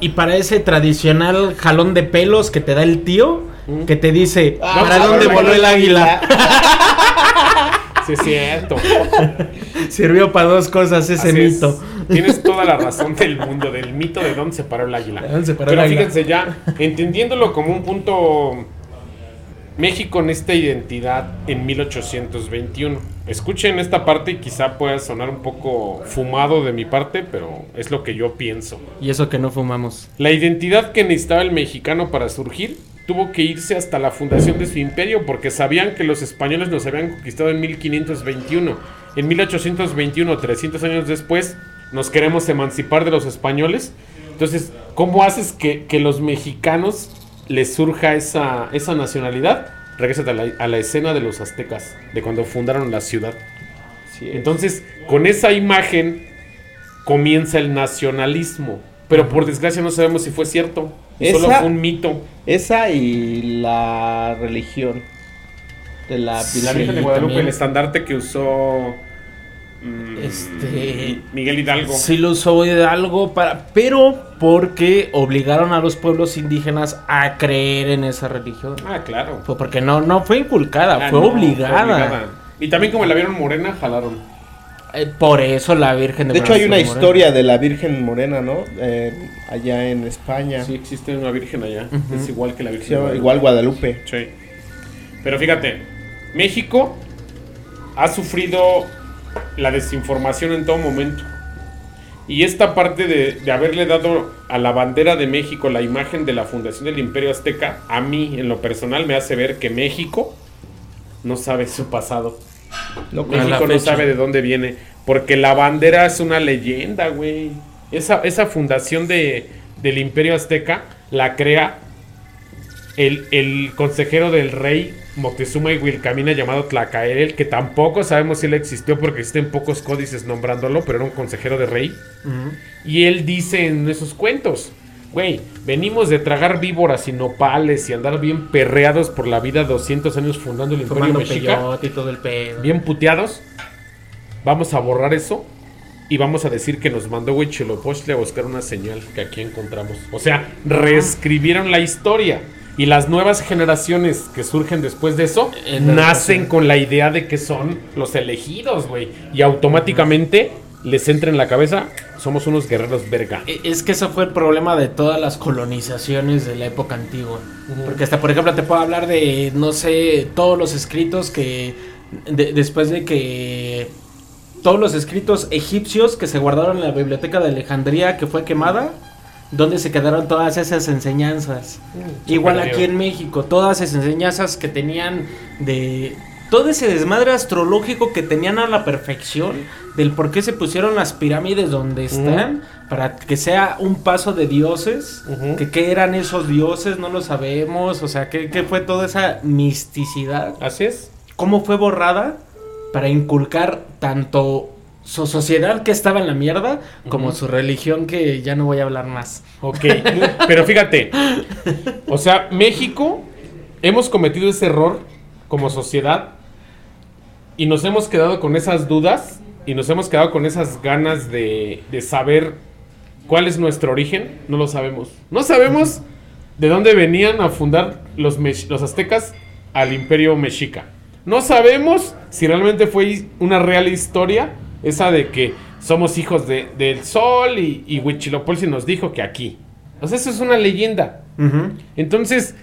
y para ese tradicional jalón de pelos que te da el tío que te dice, Ah, ¿para dónde voló el águila? Sí, es cierto. Sirvió para dos cosas ese Así es. Tienes toda la razón del mundo, del mito de dónde se paró el águila. ¿De dónde se paró Pero el águila? fíjense ya, entendiéndolo como un punto México en esta identidad en 1821. Escuchen esta parte y quizá pueda sonar un poco fumado de mi parte, pero es lo que yo pienso. Y eso que no fumamos. La identidad que necesitaba el mexicano para surgir tuvo que irse hasta la fundación de su imperio porque sabían que los españoles nos habían conquistado en 1521. En 1821, 300 años después, nos queremos emancipar de los españoles. Entonces, ¿cómo haces que, que los mexicanos les surja esa, esa nacionalidad? Regrésate a la, a la escena de los aztecas, de cuando fundaron la ciudad. Entonces, con esa imagen comienza el nacionalismo. Pero por desgracia no sabemos si fue cierto. y Solo Esa- fue un mito. Esa y la religión de la La Sí, de también. Guadalupe, el estandarte que usó Este- Miguel Hidalgo. Sí lo usó Hidalgo para, pero porque obligaron a los pueblos indígenas a creer en esa religión. Ah, claro. Fue porque no, no fue inculcada, Ah, fue, no, obligada. Y también como la vieron morena, jalaron. Eh, por eso la Virgen de De hecho hay una Morena. historia de la Virgen Morena, ¿no? Eh, allá en España. Sí, existe una virgen allá. Es igual que la virgen. Guadalupe. igual Guadalupe. Sí. Pero fíjate, México ha sufrido la desinformación en todo momento. Y esta parte de, de haberle dado a la bandera de México la imagen de la fundación del Imperio Azteca, a mí en lo personal me hace ver que México no sabe su pasado. México no sabe de dónde viene. Porque la bandera es una leyenda, güey. Esa, esa fundación de, del Imperio Azteca la crea el, el consejero del rey Moctezuma y Wilcamina llamado Tlacael, que tampoco sabemos si él existió porque existen pocos códices nombrándolo, pero era un consejero de rey. Y él dice en esos cuentos, güey, venimos de tragar víboras y nopales y andar bien perreados por la vida 200 años fundando el Imperio Mexica y todo el pedo. bien puteados, vamos a borrar eso y vamos a decir que nos mandó Huitzilopochtli a buscar una señal que aquí encontramos. O sea, reescribieron la historia. Y las nuevas generaciones que surgen después de eso nacen con la idea de que son los elegidos, güey. Y automáticamente les entra en la cabeza, somos unos guerreros verga. E- Es que eso fue el problema de todas las colonizaciones de la época antigua. Porque hasta, por ejemplo, te puedo hablar de, no sé, todos los escritos que, de- después de que, todos los escritos egipcios que se guardaron en la biblioteca de Alejandría que fue quemada, donde se quedaron todas esas enseñanzas. Igual perdió. aquí en México, todas esas enseñanzas que tenían de... Todo ese desmadre astrológico que tenían a la perfección del por qué se pusieron las pirámides donde están, para que sea un paso de dioses, que qué eran esos dioses, no lo sabemos, o sea, qué, qué fue toda esa misticidad, Así es. cómo fue borrada para inculcar tanto su sociedad que estaba en la mierda, como su religión que ya no voy a hablar más. Ok, pero fíjate, o sea, México hemos cometido ese error como sociedad y nos hemos quedado con esas dudas y nos hemos quedado con esas ganas de, de saber cuál es nuestro origen, no lo sabemos. No sabemos de dónde venían a fundar los, los aztecas al imperio mexica. No sabemos si realmente fue una real historia, esa de que somos hijos de- del sol y, y Huitzilopochtli nos dijo que aquí. O sea, eso es una leyenda. Entonces,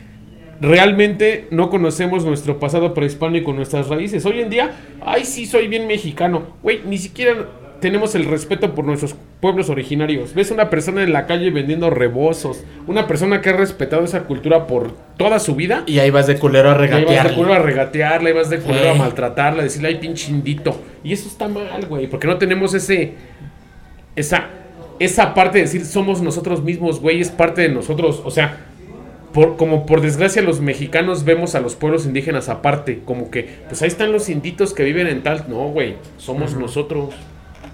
realmente no conocemos nuestro pasado prehispánico, nuestras raíces. Hoy en día, ay, sí, soy bien mexicano. Güey, ni siquiera tenemos el respeto por nuestros pueblos originarios. Ves una persona en la calle vendiendo rebozos, una persona que ha respetado esa cultura por toda su vida. Y ahí vas de culero a Y ahí vas de culero a regatearla, ahí vas de culero a maltratarla, a decirle, ay, pinche indito. Y eso está mal, güey, porque no tenemos ese. Esa. Esa parte de decir somos nosotros mismos, güey, es parte de nosotros. O sea, por, como por desgracia los mexicanos vemos a los pueblos indígenas aparte, como que, pues ahí están los inditos que viven en tal. No, güey, somos nosotros.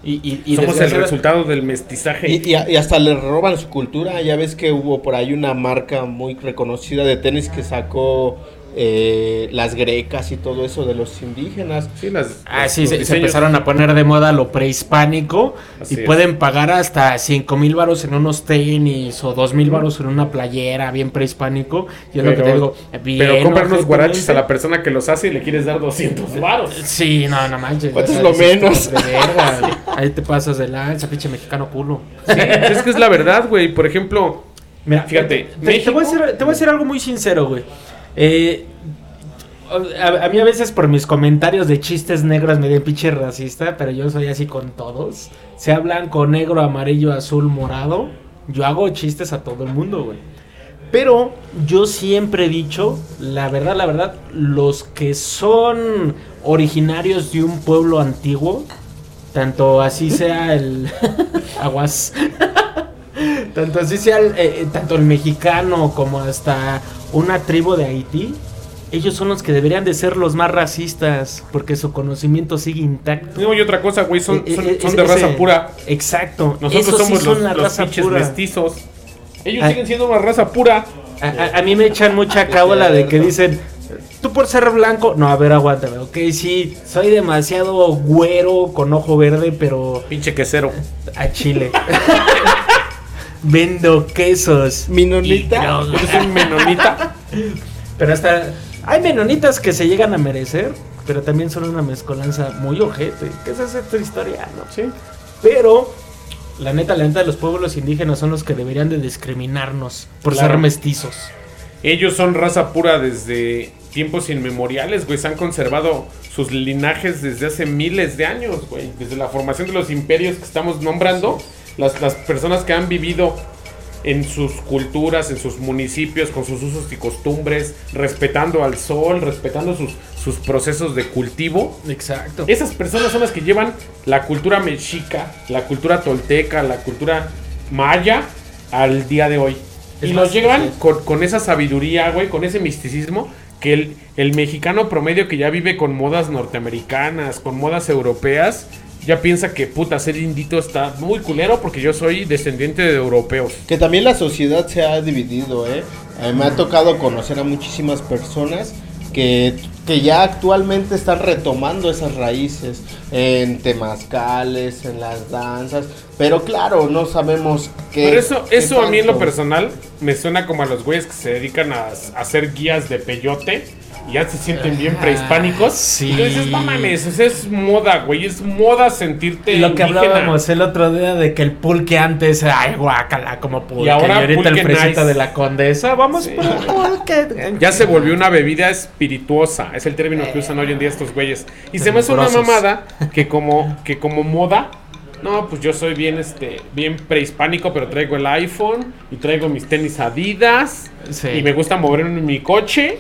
Y, y, y Somos el resultado del mestizaje. Y, y hasta le roban su cultura. Ya ves que hubo por ahí una marca muy reconocida de tenis que sacó eh, las grecas y todo eso de los indígenas. Sí, las- Ah, los- sí, los se, empezaron a poner de moda lo prehispánico Así y es. pueden pagar hasta 5 mil varos en unos tenis o 2 mil varos en una playera bien prehispánico. Y es lo que te digo, bien pero compran unos guaraches a la persona que los hace y le quieres dar 200 varos. Sí, no, no manches. ¿Cuánto es lo menos? de verga, Ahí te pasas de lanza, pinche mexicano culo. Sí, es que es la verdad, güey. Por ejemplo, Mira, Fíjate, te, te voy a México- decir, te voy a decir algo muy sincero, güey. Eh, a, mí a veces por mis comentarios de chistes negros me den pinche racista, pero yo soy así con todos. Sea blanco, negro, amarillo, azul, morado. Yo hago chistes a todo el mundo, güey. Pero yo siempre he dicho, la verdad, la verdad, los que son originarios de un pueblo antiguo, tanto así sea el aguas, tanto así sea el, eh, eh, tanto el mexicano como hasta una tribu de Haití, ellos son los que deberían de ser los más racistas, porque su conocimiento sigue intacto. no, y otra cosa, güey, son, Eh, son, eh, son ese- de raza pura. Exacto. Nosotros sí somos son los, la los raza pinches pura. mestizos. Ellos Ah. siguen siendo una raza pura. A, a- a mí me echan mucha cábala de que dicen, tú por ser blanco, no, a ver, aguántame, ok, sí, soy demasiado güero con ojo verde, pero Pinche quesero. a Chile. Vendo quesos. Droga. Eres un menonita. Pero hasta hay menonitas que se llegan a merecer, pero también son una mezcolanza muy ojete. Que esa es otra historia, ¿no? Sí. Pero la neta, la neta, los pueblos indígenas son los que deberían de discriminarnos por Claro. ser mestizos. Ellos son raza pura desde tiempos inmemoriales, güey. Se han conservado sus linajes desde hace miles de años, güey. Desde la formación de los imperios que estamos nombrando, las, las personas que han vivido en sus culturas, en sus municipios, con sus usos y costumbres, respetando al sol, respetando sus, sus procesos de cultivo. Exacto. Esas personas son las que llevan la cultura mexica, la cultura tolteca, la cultura maya al día de hoy. Es y llevan sí. con, con esa sabiduría, güey, con ese misticismo que el, el mexicano promedio que ya vive con modas norteamericanas, con modas europeas, ya piensa que puta, ser indito está muy culero porque yo soy descendiente de europeos. Que también la sociedad se ha dividido, ¿eh? Me ha tocado conocer a muchísimas personas que, que ya actualmente están retomando esas raíces en temazcales, en las danzas, pero claro, no sabemos qué. Pero eso, eso a mí en lo personal me suena como a los güeyes que se dedican a, a hacer guías de peyote y ya se sienten bien Ah, prehispánicos. sí. Entonces, no mames, o sea, es moda, güey, es moda sentirte Lo que indígena. hablábamos el otro día de que el pulque antes, ay, guácala, como pulque. Y ahora ahorita el fresita nice. de la condesa, vamos Sí. por el pulque. Ya se volvió una bebida espirituosa, es el término que usan hoy en día estos güeyes. Y se me hace una mamada que como, que como moda, no, pues yo soy bien, este, bien prehispánico, pero traigo el iPhone y traigo mis tenis Adidas Sí. y me gusta moverme en mi coche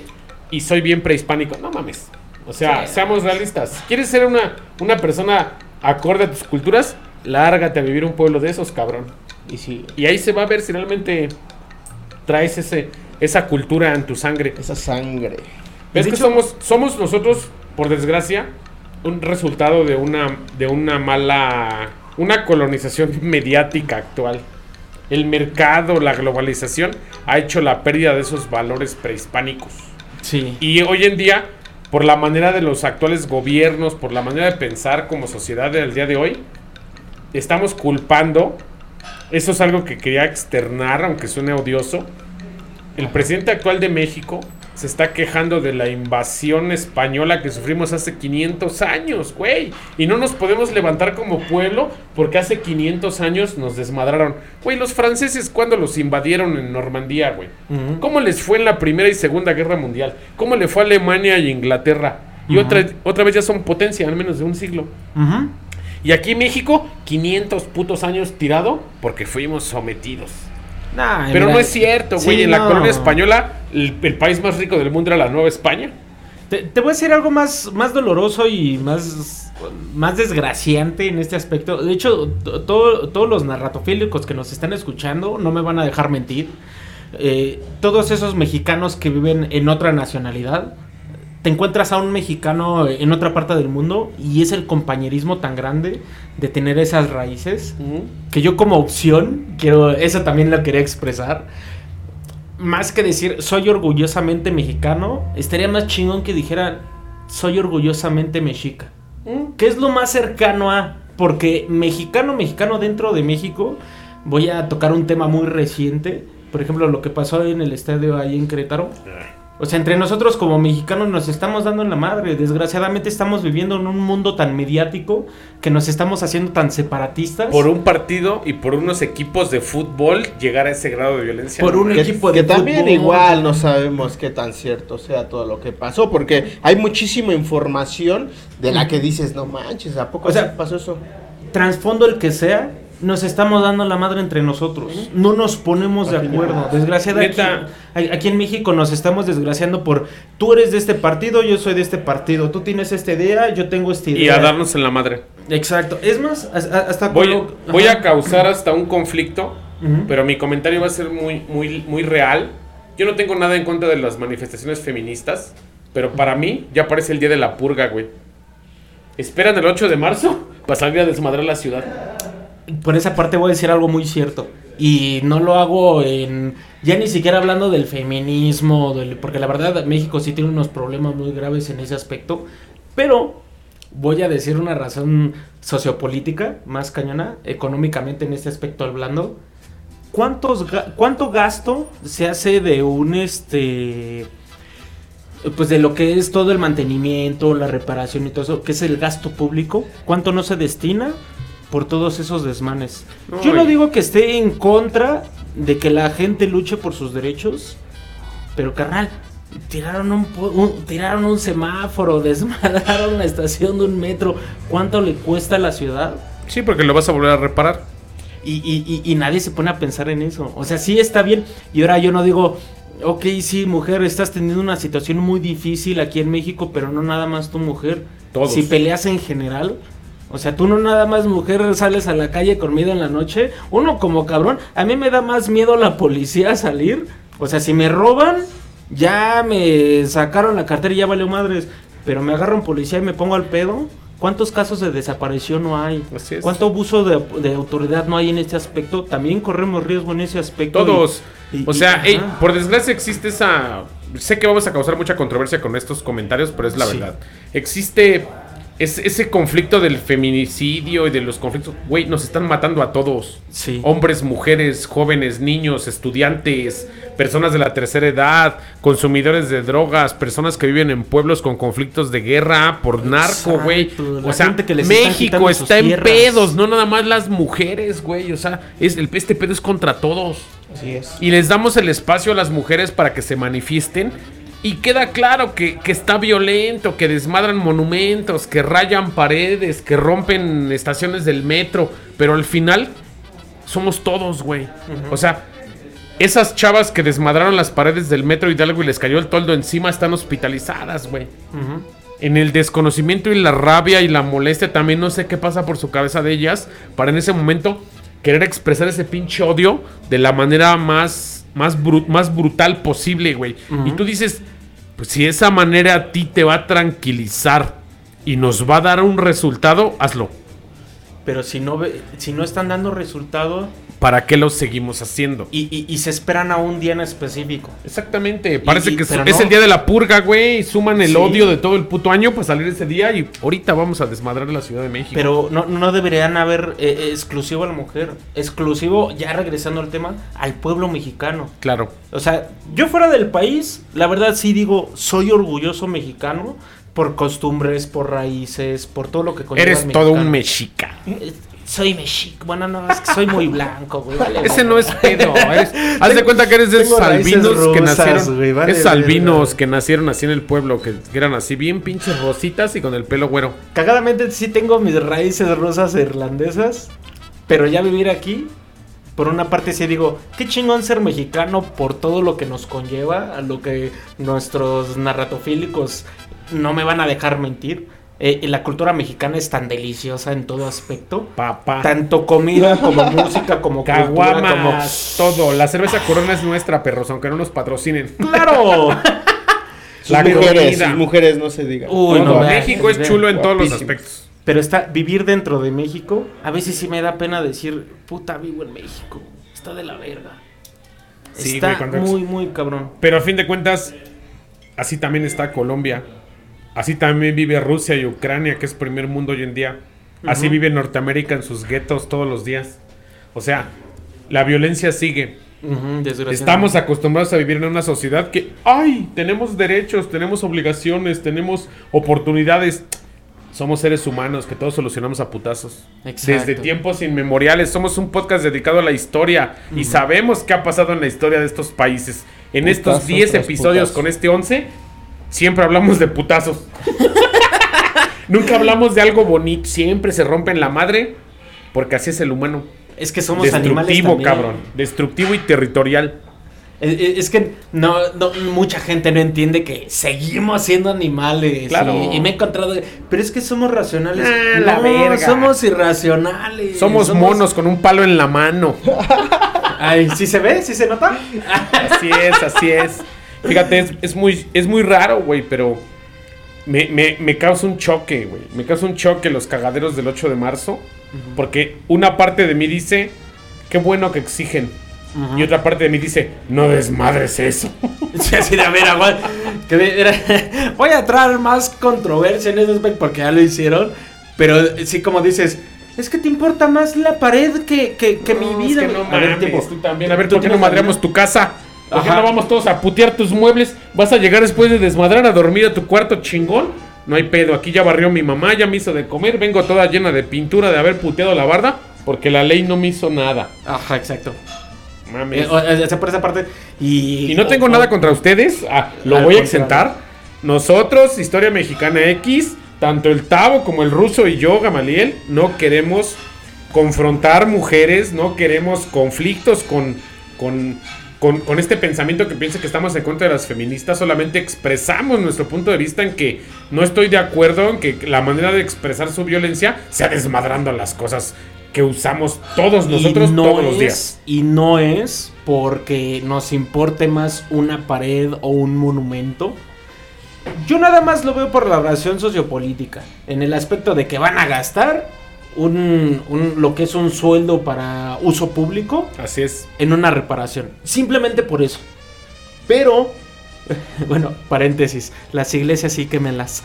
y soy bien prehispánico. No mames. O sea, Sí. seamos realistas. ¿Quieres ser una, una persona acorde a tus culturas? Lárgate a vivir un pueblo de esos, cabrón. Y sí, Y ahí se va a ver si realmente traes ese, esa cultura en tu sangre. esa sangre. ¿Ves que hecho- somos, somos nosotros, por desgracia, un resultado de una, de una mala, una colonización mediática actual? El mercado, la globalización ha hecho la pérdida de esos valores prehispánicos. Y hoy en día, por la manera de los actuales gobiernos, por la manera de pensar como sociedad del día de hoy, estamos culpando. Eso es algo que quería externar, aunque suene odioso. El presidente actual de México se está quejando de la invasión española que sufrimos hace 500 años, güey. Y no nos podemos levantar como pueblo porque hace 500 años nos desmadraron. Güey, los franceses cuando los invadieron en Normandía, güey. ¿Cómo les fue en la Primera y Segunda Guerra Mundial? ¿Cómo le fue a Alemania y Inglaterra? Y otra, otra vez ya son potencia, al menos de un siglo. Y aquí México, 500 putos años tirado porque fuimos sometidos. Nah, Pero mira, no es cierto, güey. sí, en la no. colonia española, el, el país más rico del mundo era la Nueva España. Te, te voy a decir algo más, más doloroso y más, más desgraciante en este aspecto. De hecho, to- todo- todos los narratofílicos que nos están escuchando no me van a dejar mentir. Eh, todos esos mexicanos que viven en otra nacionalidad te encuentras a un mexicano en otra parte del mundo y es el compañerismo tan grande de tener esas raíces que yo como opción quiero, eso también lo quería expresar. Más que decir soy orgullosamente mexicano, estaría más chingón que dijeran soy orgullosamente mexica. ¿Qué es lo más cercano a? Porque mexicano, mexicano dentro de México, voy a tocar un tema muy reciente. Por ejemplo, lo que pasó en el estadio ahí en Querétaro. O sea, entre nosotros como mexicanos nos estamos dando en la madre. Desgraciadamente estamos viviendo en un mundo tan mediático que nos estamos haciendo tan separatistas. Por un partido y por unos equipos de fútbol llegar a ese grado de violencia. Por un Que, equipo que de también fútbol. igual no sabemos qué tan cierto sea todo lo que pasó, porque hay muchísima información de la que dices, no manches, ¿a poco O sea, sí pasó eso? Transfondo el que sea, nos estamos dando la madre entre nosotros. No nos ponemos de acuerdo. Desgraciadamente, aquí, aquí en México nos estamos desgraciando por tú eres de este partido, yo soy de este partido. Tú tienes esta idea, yo tengo esta idea. Y a darnos en la madre. Exacto. Es más, hasta Voy, con lo- voy a causar hasta un conflicto, pero mi comentario va a ser muy, muy, muy real. Yo no tengo nada en contra de las manifestaciones feministas, pero para mí ya parece el día de la purga, güey. Esperan el 8 de marzo para salir a desmadrar la ciudad. Por esa parte voy a decir algo muy cierto. Y no lo hago en. Ya ni siquiera hablando del feminismo, porque la verdad México sí tiene unos problemas muy graves en ese aspecto. Pero voy a decir una razón sociopolítica más cañona, económicamente en este aspecto hablando. ¿Cuántos, ¿Cuánto gasto se hace de un este pues de lo que es todo el mantenimiento, la reparación y todo eso, que es el gasto público, ¿cuánto no se destina por todos esos desmanes? No, Yo no digo que esté en contra de que la gente luche por sus derechos, pero carnal, tiraron un, un- tiraron un semáforo, desmadraron la estación de un metro, ¿cuánto le cuesta a la ciudad? Sí, porque lo vas a volver a reparar. Y, y- y- y nadie se pone a pensar en eso. O sea, sí está bien. Y ahora yo no digo, ok, sí, mujer, estás teniendo una situación muy difícil aquí en México, pero no nada más tu mujer. Todos. Si peleas en general. O sea, tú no nada más mujer sales a la calle con miedo en la noche. Uno como cabrón, a mí me da más miedo la policía salir. O sea, si me roban, ya me sacaron la cartera y ya valió madres. Pero me agarran policía y me pongo al pedo. ¿Cuántos casos de desaparición no hay? Así es. ¿Cuánto abuso de, de autoridad no hay en este aspecto? También corremos riesgo en ese aspecto. Todos. y- y- o sea, y- por desgracia existe esa... Sé que vamos a causar mucha controversia con estos comentarios, pero es la Sí. verdad. Existe es- ese conflicto del feminicidio y de los conflictos... Güey, nos están matando a todos. Sí. Hombres, mujeres, jóvenes, niños, estudiantes, personas de la tercera edad, consumidores de drogas, personas que viven en pueblos con conflictos de guerra por narco, güey. O sea, que México está en tierras. pedos, no nada más las mujeres, güey. O sea, es, el, este pedo es contra todos. Así es. Y les damos el espacio a las mujeres para que se manifiesten. Y queda claro que, que está violento, que desmadran monumentos, que rayan paredes, que rompen estaciones del metro. Pero al final somos todos, güey. O sea, esas chavas que desmadraron las paredes del metro Hidalgo y les cayó el toldo encima están hospitalizadas, güey. En el desconocimiento y la rabia y la molestia también no sé qué pasa por su cabeza de ellas para en ese momento querer expresar ese pinche odio de la manera más más, bru- más brutal posible, güey. Y tú dices, pues si esa manera a ti te va a tranquilizar y nos va a dar un resultado, hazlo. Pero si no, ve- si no están dando resultado ¿Para qué lo seguimos haciendo? y, y- y se esperan a un día en específico. Exactamente, parece y- que es no. el día de la purga, güey. y Suman el Sí. odio de todo el puto año para salir ese día y ahorita vamos a desmadrar la Ciudad de México. Pero no, no deberían haber eh, eh, exclusivo a la mujer. Exclusivo, ya regresando al tema, al pueblo mexicano. claro. O sea, yo fuera del país, la verdad sí digo, soy orgulloso mexicano por costumbres, por raíces, por todo lo que conlleva Eres todo un mexica. Eh, Soy mexico. Bueno, no, es que soy muy blanco, güey. vale, Ese no es pedo. eres- haz de cuenta que eres de esos albinos que nacieron. güey, vale esos albinos que nacieron así en el pueblo, que, eran así bien pinches rositas y con el pelo güero. Cagadamente sí tengo mis raíces rusas e irlandesas, pero ya vivir aquí, por una parte sí digo, qué chingón ser mexicano por todo lo que nos conlleva, a lo que nuestros narratofílicos no me van a dejar mentir. Eh, la cultura mexicana es tan deliciosa en todo aspecto. Papá. Tanto comida como música, como cultura, como... Todo. La cerveza corona es nuestra, perros, aunque no nos patrocinen. ¡Claro! La mujeres, comida. mujeres, no se diga. Uy, no, México es chulo en todos los aspectos. Pero está vivir dentro de México, a veces sí me da pena decir, puta, vivo en México. Está de la verga. Sí, está muy, muy cabrón. Pero a fin de cuentas, así también está Colombia. Así también vive Rusia y Ucrania, que es primer mundo hoy en día. Así vive Norteamérica en sus guetos todos los días. O sea, la violencia sigue. Ujú, desgraciadamente. Estamos acostumbrados a vivir en una sociedad que, ay, tenemos derechos, tenemos obligaciones, tenemos oportunidades. Somos seres humanos que todos solucionamos a putazos. Exacto. Desde tiempos inmemoriales. Somos un podcast dedicado a la historia y sabemos qué ha pasado en la historia de estos países. En estos Putazo 10 tras episodios con este 11, siempre hablamos de putazos. Nunca hablamos de algo bonito. Siempre se rompen la madre porque así es el humano. Es que somos animales Destructivo, también. cabrón. Destructivo y territorial. Es, que no, no, mucha gente no entiende que seguimos siendo animales. Claro. Y, y me he encontrado. Pero es que somos racionales. Ah, no, la verga. somos irracionales. Somos monos con un palo en la mano. Ay, ¿sí se ve? ¿Sí se nota? Así es, así es. Fíjate, es, es muy, es muy raro, güey, pero me, me- me causa un choque, güey. Me causa un choque los cagaderos del 8 de marzo. Porque una parte de mí dice, qué bueno que exigen. Y otra parte de mí dice, no desmadres eso. Sí, así de, a ver, agua- que de- era- voy a traer más controversia en ese aspecto porque ya lo hicieron. Pero sí, como dices, es que te importa más la pared que, que, que mi No, es vida. que no A ver, tipo, tú también. A ver, ¿tú ¿por qué no madreamos tu casa? ¿Por qué no vamos todos a putear tus muebles? ¿Vas a llegar después de desmadrar a dormir a tu cuarto chingón? No hay pedo, aquí ya barrió mi mamá, ya me hizo de comer, vengo toda llena de pintura de haber puteado la barda, porque la ley no me hizo nada. Ajá, exacto. Mames. Eh, por esa parte. Y, Y no tengo o- nada contra ustedes, ah, lo voy a exentar. Nosotros, Historia Mexicana X, tanto el Tavo como el ruso y yo, Gamaliel, no queremos confrontar mujeres, no queremos conflictos con, con, con, con este pensamiento que piensa que estamos en contra de las feministas, solamente expresamos nuestro punto de vista en que no estoy de acuerdo en que la manera de expresar su violencia sea desmadrando las cosas que usamos todos nosotros no todos los es- días. Y no es porque nos importe más una pared o un monumento. Yo nada más lo veo por la razón sociopolítica. En el aspecto de que van a gastar un, un- lo que es un sueldo para uso público Así es. en una reparación. Simplemente por eso. Pero, bueno, paréntesis, las iglesias sí quémelas.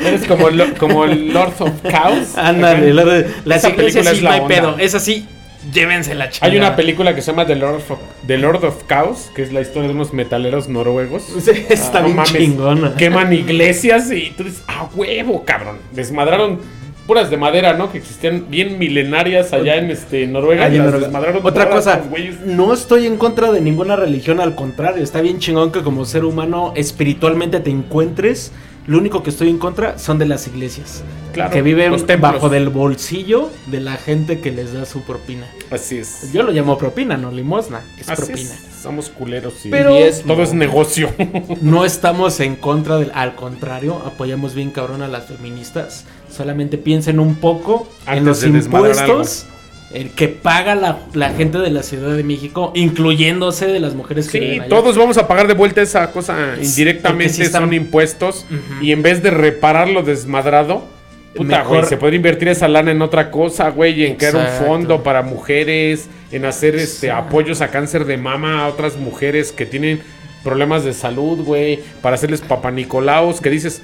Eres como, lo- como el Lord of Chaos. Ándale, de- las Esa iglesias sí es no hay pedo. Es así, llévense la chingada. Hay una película que se llama The Lord, of, The Lord of Chaos, que es la historia de unos metaleros noruegos. Sí, está Ah, no bien mames, chingona. Queman iglesias y tú dices, ah, huevo, cabrón. Desmadraron puras de madera, ¿no? Que existían bien milenarias allá en este Noruega. Las pero- desmadraron Otra cosa, no estoy en contra de ninguna religión, al contrario, está bien chingón que como ser humano espiritualmente te encuentres. Lo único que estoy en contra son de las iglesias. Claro, que viven bajo del bolsillo de la gente que les da su propina. Así es. Yo lo llamo propina, no limosna, es Así propina. es. Somos culeros. y- Pero- es- todo es negocio. No estamos en contra del, al contrario, apoyamos bien cabrón a las feministas. Solamente piensen un poco en los impuestos el que paga la, la gente de la Ciudad de México, incluyéndose de las mujeres que Sí, viven allá. todos vamos a pagar de vuelta esa cosa indirectamente, sí están- son impuestos. Y en vez de reparar lo desmadrado, puta, Mejor- güey, se podría invertir esa lana en otra cosa, güey, en crear un fondo para mujeres, en hacer este apoyos a cáncer de mama a otras mujeres que tienen problemas de salud, güey, para hacerles papanicolaos, que dices,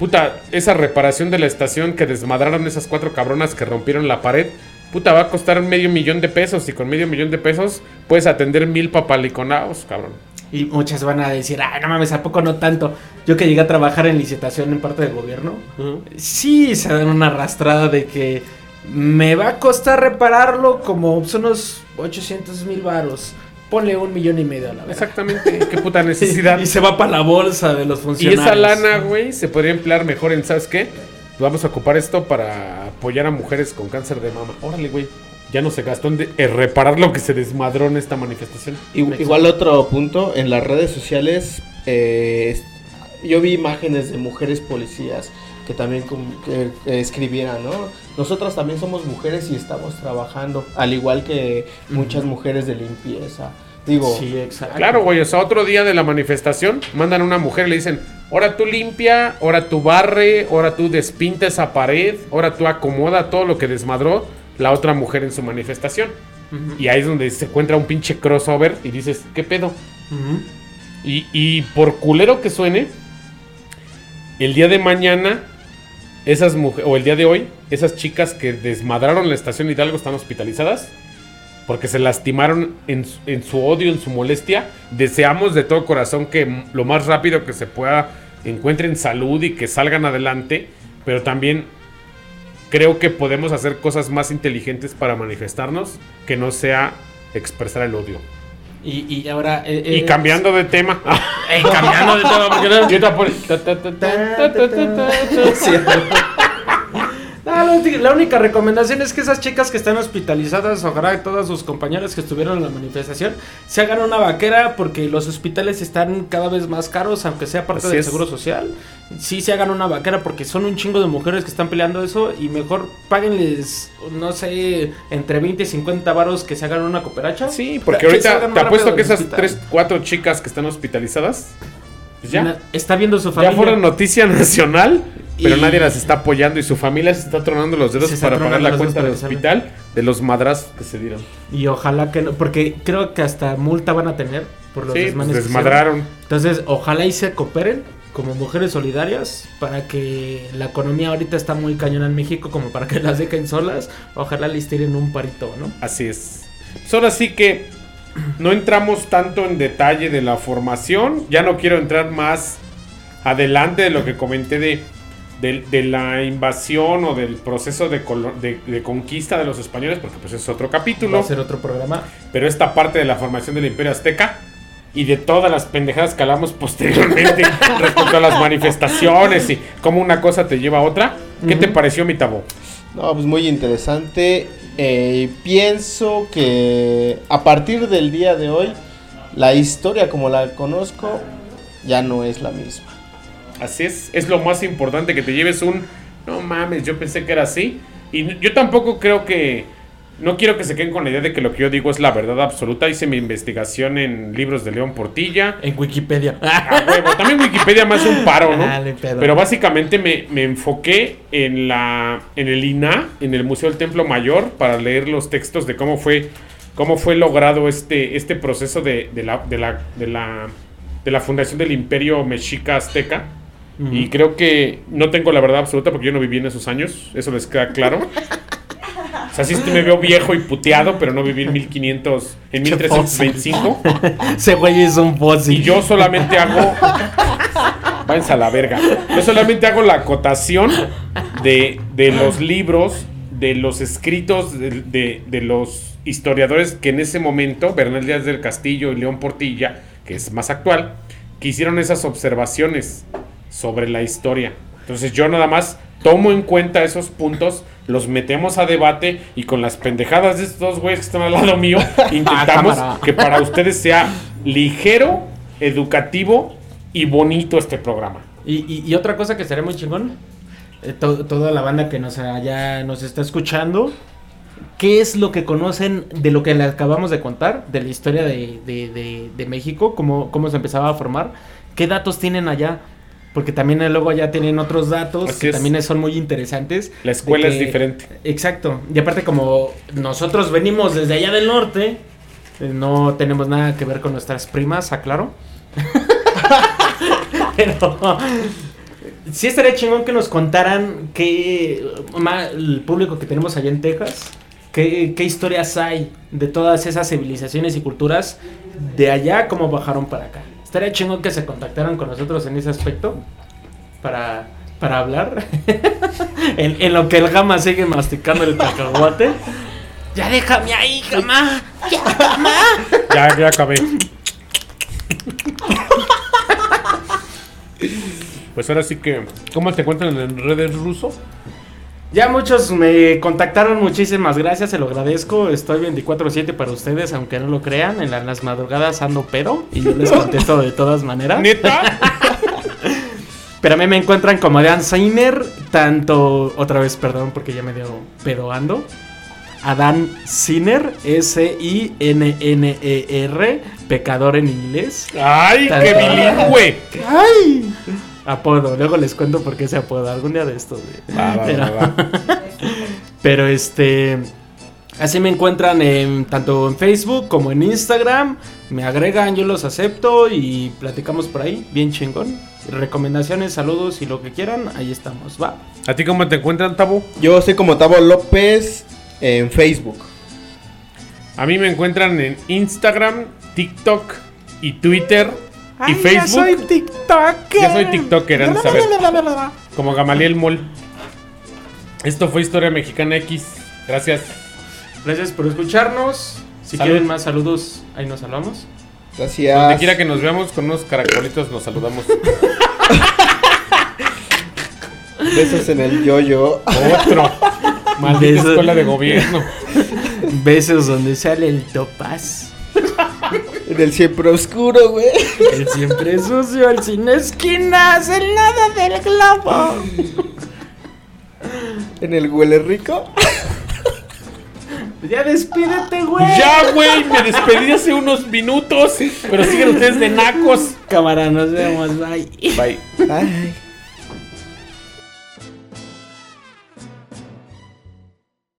puta, esa reparación de la estación que desmadraron esas cuatro cabronas que rompieron la pared. Puta, va a costar medio millón de pesos y con medio millón de pesos puedes atender mil papaliconaos, cabrón. Y muchas van a decir, ay, no mames, ¿a poco no tanto? Yo que llegué a trabajar en licitación en parte del gobierno, sí se dan una arrastrada de que me va a costar repararlo como unos 800 mil varos. Ponle un millón y medio a la verdad. Exactamente, qué puta necesidad. Y se va para la bolsa de los Y funcionarios. esa lana, güey, se podría emplear mejor en, ¿sabes qué? Vamos a ocupar esto para apoyar a mujeres con cáncer de mama. Órale, güey. Ya no se gastó en, de- en reparar lo que se desmadró en esta manifestación. Igu- Igual otro punto, en las redes sociales, eh, yo vi imágenes de mujeres policías que también que, que escribiera, ¿no? Nosotras también somos mujeres y estamos trabajando, al igual que muchas mujeres de limpieza. Digo, Sí, exacto. Claro, güey, o sea, otro día de la manifestación mandan a una mujer y le dicen, ahora tú limpia, ahora tú barre, ahora tú despinta esa pared, ahora tú acomoda todo lo que desmadró la otra mujer en su manifestación. Y ahí es donde se encuentra un pinche crossover y dices, ¿qué pedo? Y por culero que suene, el día de mañana, esas mujeres, o el día de hoy, esas chicas que desmadraron la estación Hidalgo están hospitalizadas porque se lastimaron en, en su odio, en su molestia. Deseamos de todo corazón que lo más rápido que se pueda encuentren salud y que salgan adelante, pero también creo que podemos hacer cosas más inteligentes para manifestarnos que no sea expresar el odio. Y, y ahora. eh, Y eh, cambiando de tema. eh, cambiando de todo, porque no- la, única recomendación es que esas chicas que están hospitalizadas, ojalá que todas sus compañeras que estuvieron en la manifestación, se hagan una vaquera porque los hospitales están cada vez más caros, aunque sea parte Así del es. seguro social. Sí se hagan una vaquera porque son un chingo de mujeres que están peleando eso y mejor páguenles, no sé, entre 20 y 50 varos que se hagan una cooperacha. Sí, porque ahorita te apuesto que esas hospital. tres, cuatro chicas que están hospitalizadas, pues ya, Está viendo su ya familia. fueron noticia nacional, pero Y- nadie las está apoyando y su familia se está tronando los dedos para pagar la cuenta del hospital de los madrazos que se dieron. Y ojalá que no, porque creo que hasta multa van a tener por los Sí, desmanes pues que hicieron. desmadraron. Entonces, ojalá y se cooperen como mujeres solidarias para que la economía ahorita está muy cañona en México como para que las dejen solas. Ojalá les tiren un parito, ¿no? Así es. Pues ahora sí que no entramos tanto en detalle de la formación. Ya no quiero entrar más adelante de lo que comenté de, de, de la invasión o del proceso de, de- de conquista de los españoles, porque pues es otro Va capítulo. a ser otro programa. Pero esta parte de la formación del Imperio Azteca y de todas las pendejadas que hablamos posteriormente respecto a las manifestaciones y cómo una cosa te lleva a otra. ¿Qué te pareció mi tabo? No, pues muy interesante. Eh, pienso que a partir del día de hoy, la historia como la conozco ya no es la misma. Así es, es lo más importante que te lleves un no mames, yo pensé que era así. Y yo tampoco creo que no quiero que se queden con la idea de que lo que yo digo es la verdad absoluta. Hice mi investigación en libros de León Portilla. En Wikipedia. Huevo. También Wikipedia hace un paro, ¿no? Dale, pedo. Pero básicamente me, me enfoqué en la en el INA, en el Museo del Templo Mayor, para leer los textos de cómo fue cómo fue logrado este, este proceso de, de la, de, la, de, la, de la fundación del Imperio Mexica Azteca. Y creo que no tengo la verdad absoluta porque yo no viví en esos años, eso les queda claro. Sea, sí me veo viejo y puteado, pero no viví en 1500, en 1325. Ese güey es un fósil. Y yo solamente hago. Váyanse a la verga. Yo solamente hago la acotación de, de los libros, de los escritos de, de- de los historiadores que en ese momento, Bernal Díaz del Castillo y León Portilla, que es más actual, que hicieron esas observaciones sobre la historia. Entonces yo nada más tomo en cuenta esos puntos, los metemos a debate y con las pendejadas de estos dos güeyes que están al lado mío, intentamos cámara. que para ustedes sea ligero, educativo y bonito este programa. Y, y- y otra cosa que estaría muy chingón, eh, to- toda la banda que nos allá nos está escuchando, ¿qué es lo que conocen de lo que le acabamos de contar, de la historia de, de- de- de México, cómo, cómo se empezaba a formar? ¿Qué datos tienen allá? Porque también luego allá tienen otros datos Así que es. también son muy interesantes. La escuela es diferente. Exacto. Y aparte como nosotros venimos desde allá del norte, eh, no tenemos nada que ver con nuestras primas, aclaro. Pero sí estaría chingón que nos contaran qué el público que tenemos allá en Texas, qué, qué historias hay de todas esas civilizaciones y culturas de allá, cómo bajaron para acá. Estaría chingón que se contactaran con nosotros en ese aspecto para, para hablar. en, en lo que el Gama sigue masticando el cacahuate. Ya déjame ahí, Gama. Ya, Gama. Ya, ya acabé. Pues ahora sí que, ¿cómo te encuentran en redes ruso? Ya muchos me contactaron, muchísimas gracias, se lo agradezco. Estoy 24/7 para ustedes, aunque no lo crean. En la- las madrugadas ando pedo y yo les contesto de todas maneras. ¿Neta? Pero a mí me encuentran como Dan Seiner, tanto, otra vez, perdón, porque ya me dio pedoando. Adán Sinner, S-I-N-N-E-R, pecador en inglés. ¡Ay, Tal- qué bilingüe! ¡Ay! Apodo, luego les cuento por qué se apoda algún día de estos. Va, va, Pero- va, va. Pero este. Así me encuentran en, tanto en Facebook como en Instagram. Me agregan, yo los acepto y platicamos por ahí. Bien chingón. Recomendaciones, saludos y lo que quieran. Ahí estamos, va. ¿A ti cómo te encuentran, Tabo? Yo soy como Tavo López en Facebook. A mí me encuentran en Instagram, TikTok y Twitter y Facebook. TikToker. Ya soy TikToker, de saber. Como Gamaliel Mol. Esto fue Historia Mexicana X. Gracias. Gracias por escucharnos. Si Salud. quieren más saludos, ahí nos hablamos. Gracias. Donde quiera que nos veamos con unos caracolitos nos saludamos. Besos en el yo-yo. Otro. Maldita Besos. escuela de gobierno. Besos donde sale el topaz. En el siempre oscuro, güey. El siempre sucio, el sin esquinas, el nada del globo. En el huele rico. Ya despídete, güey. Ya, güey, me despedí hace unos minutos. Pero siguen ustedes de nacos. Cámara, nos vemos, bye. Bye. Ay.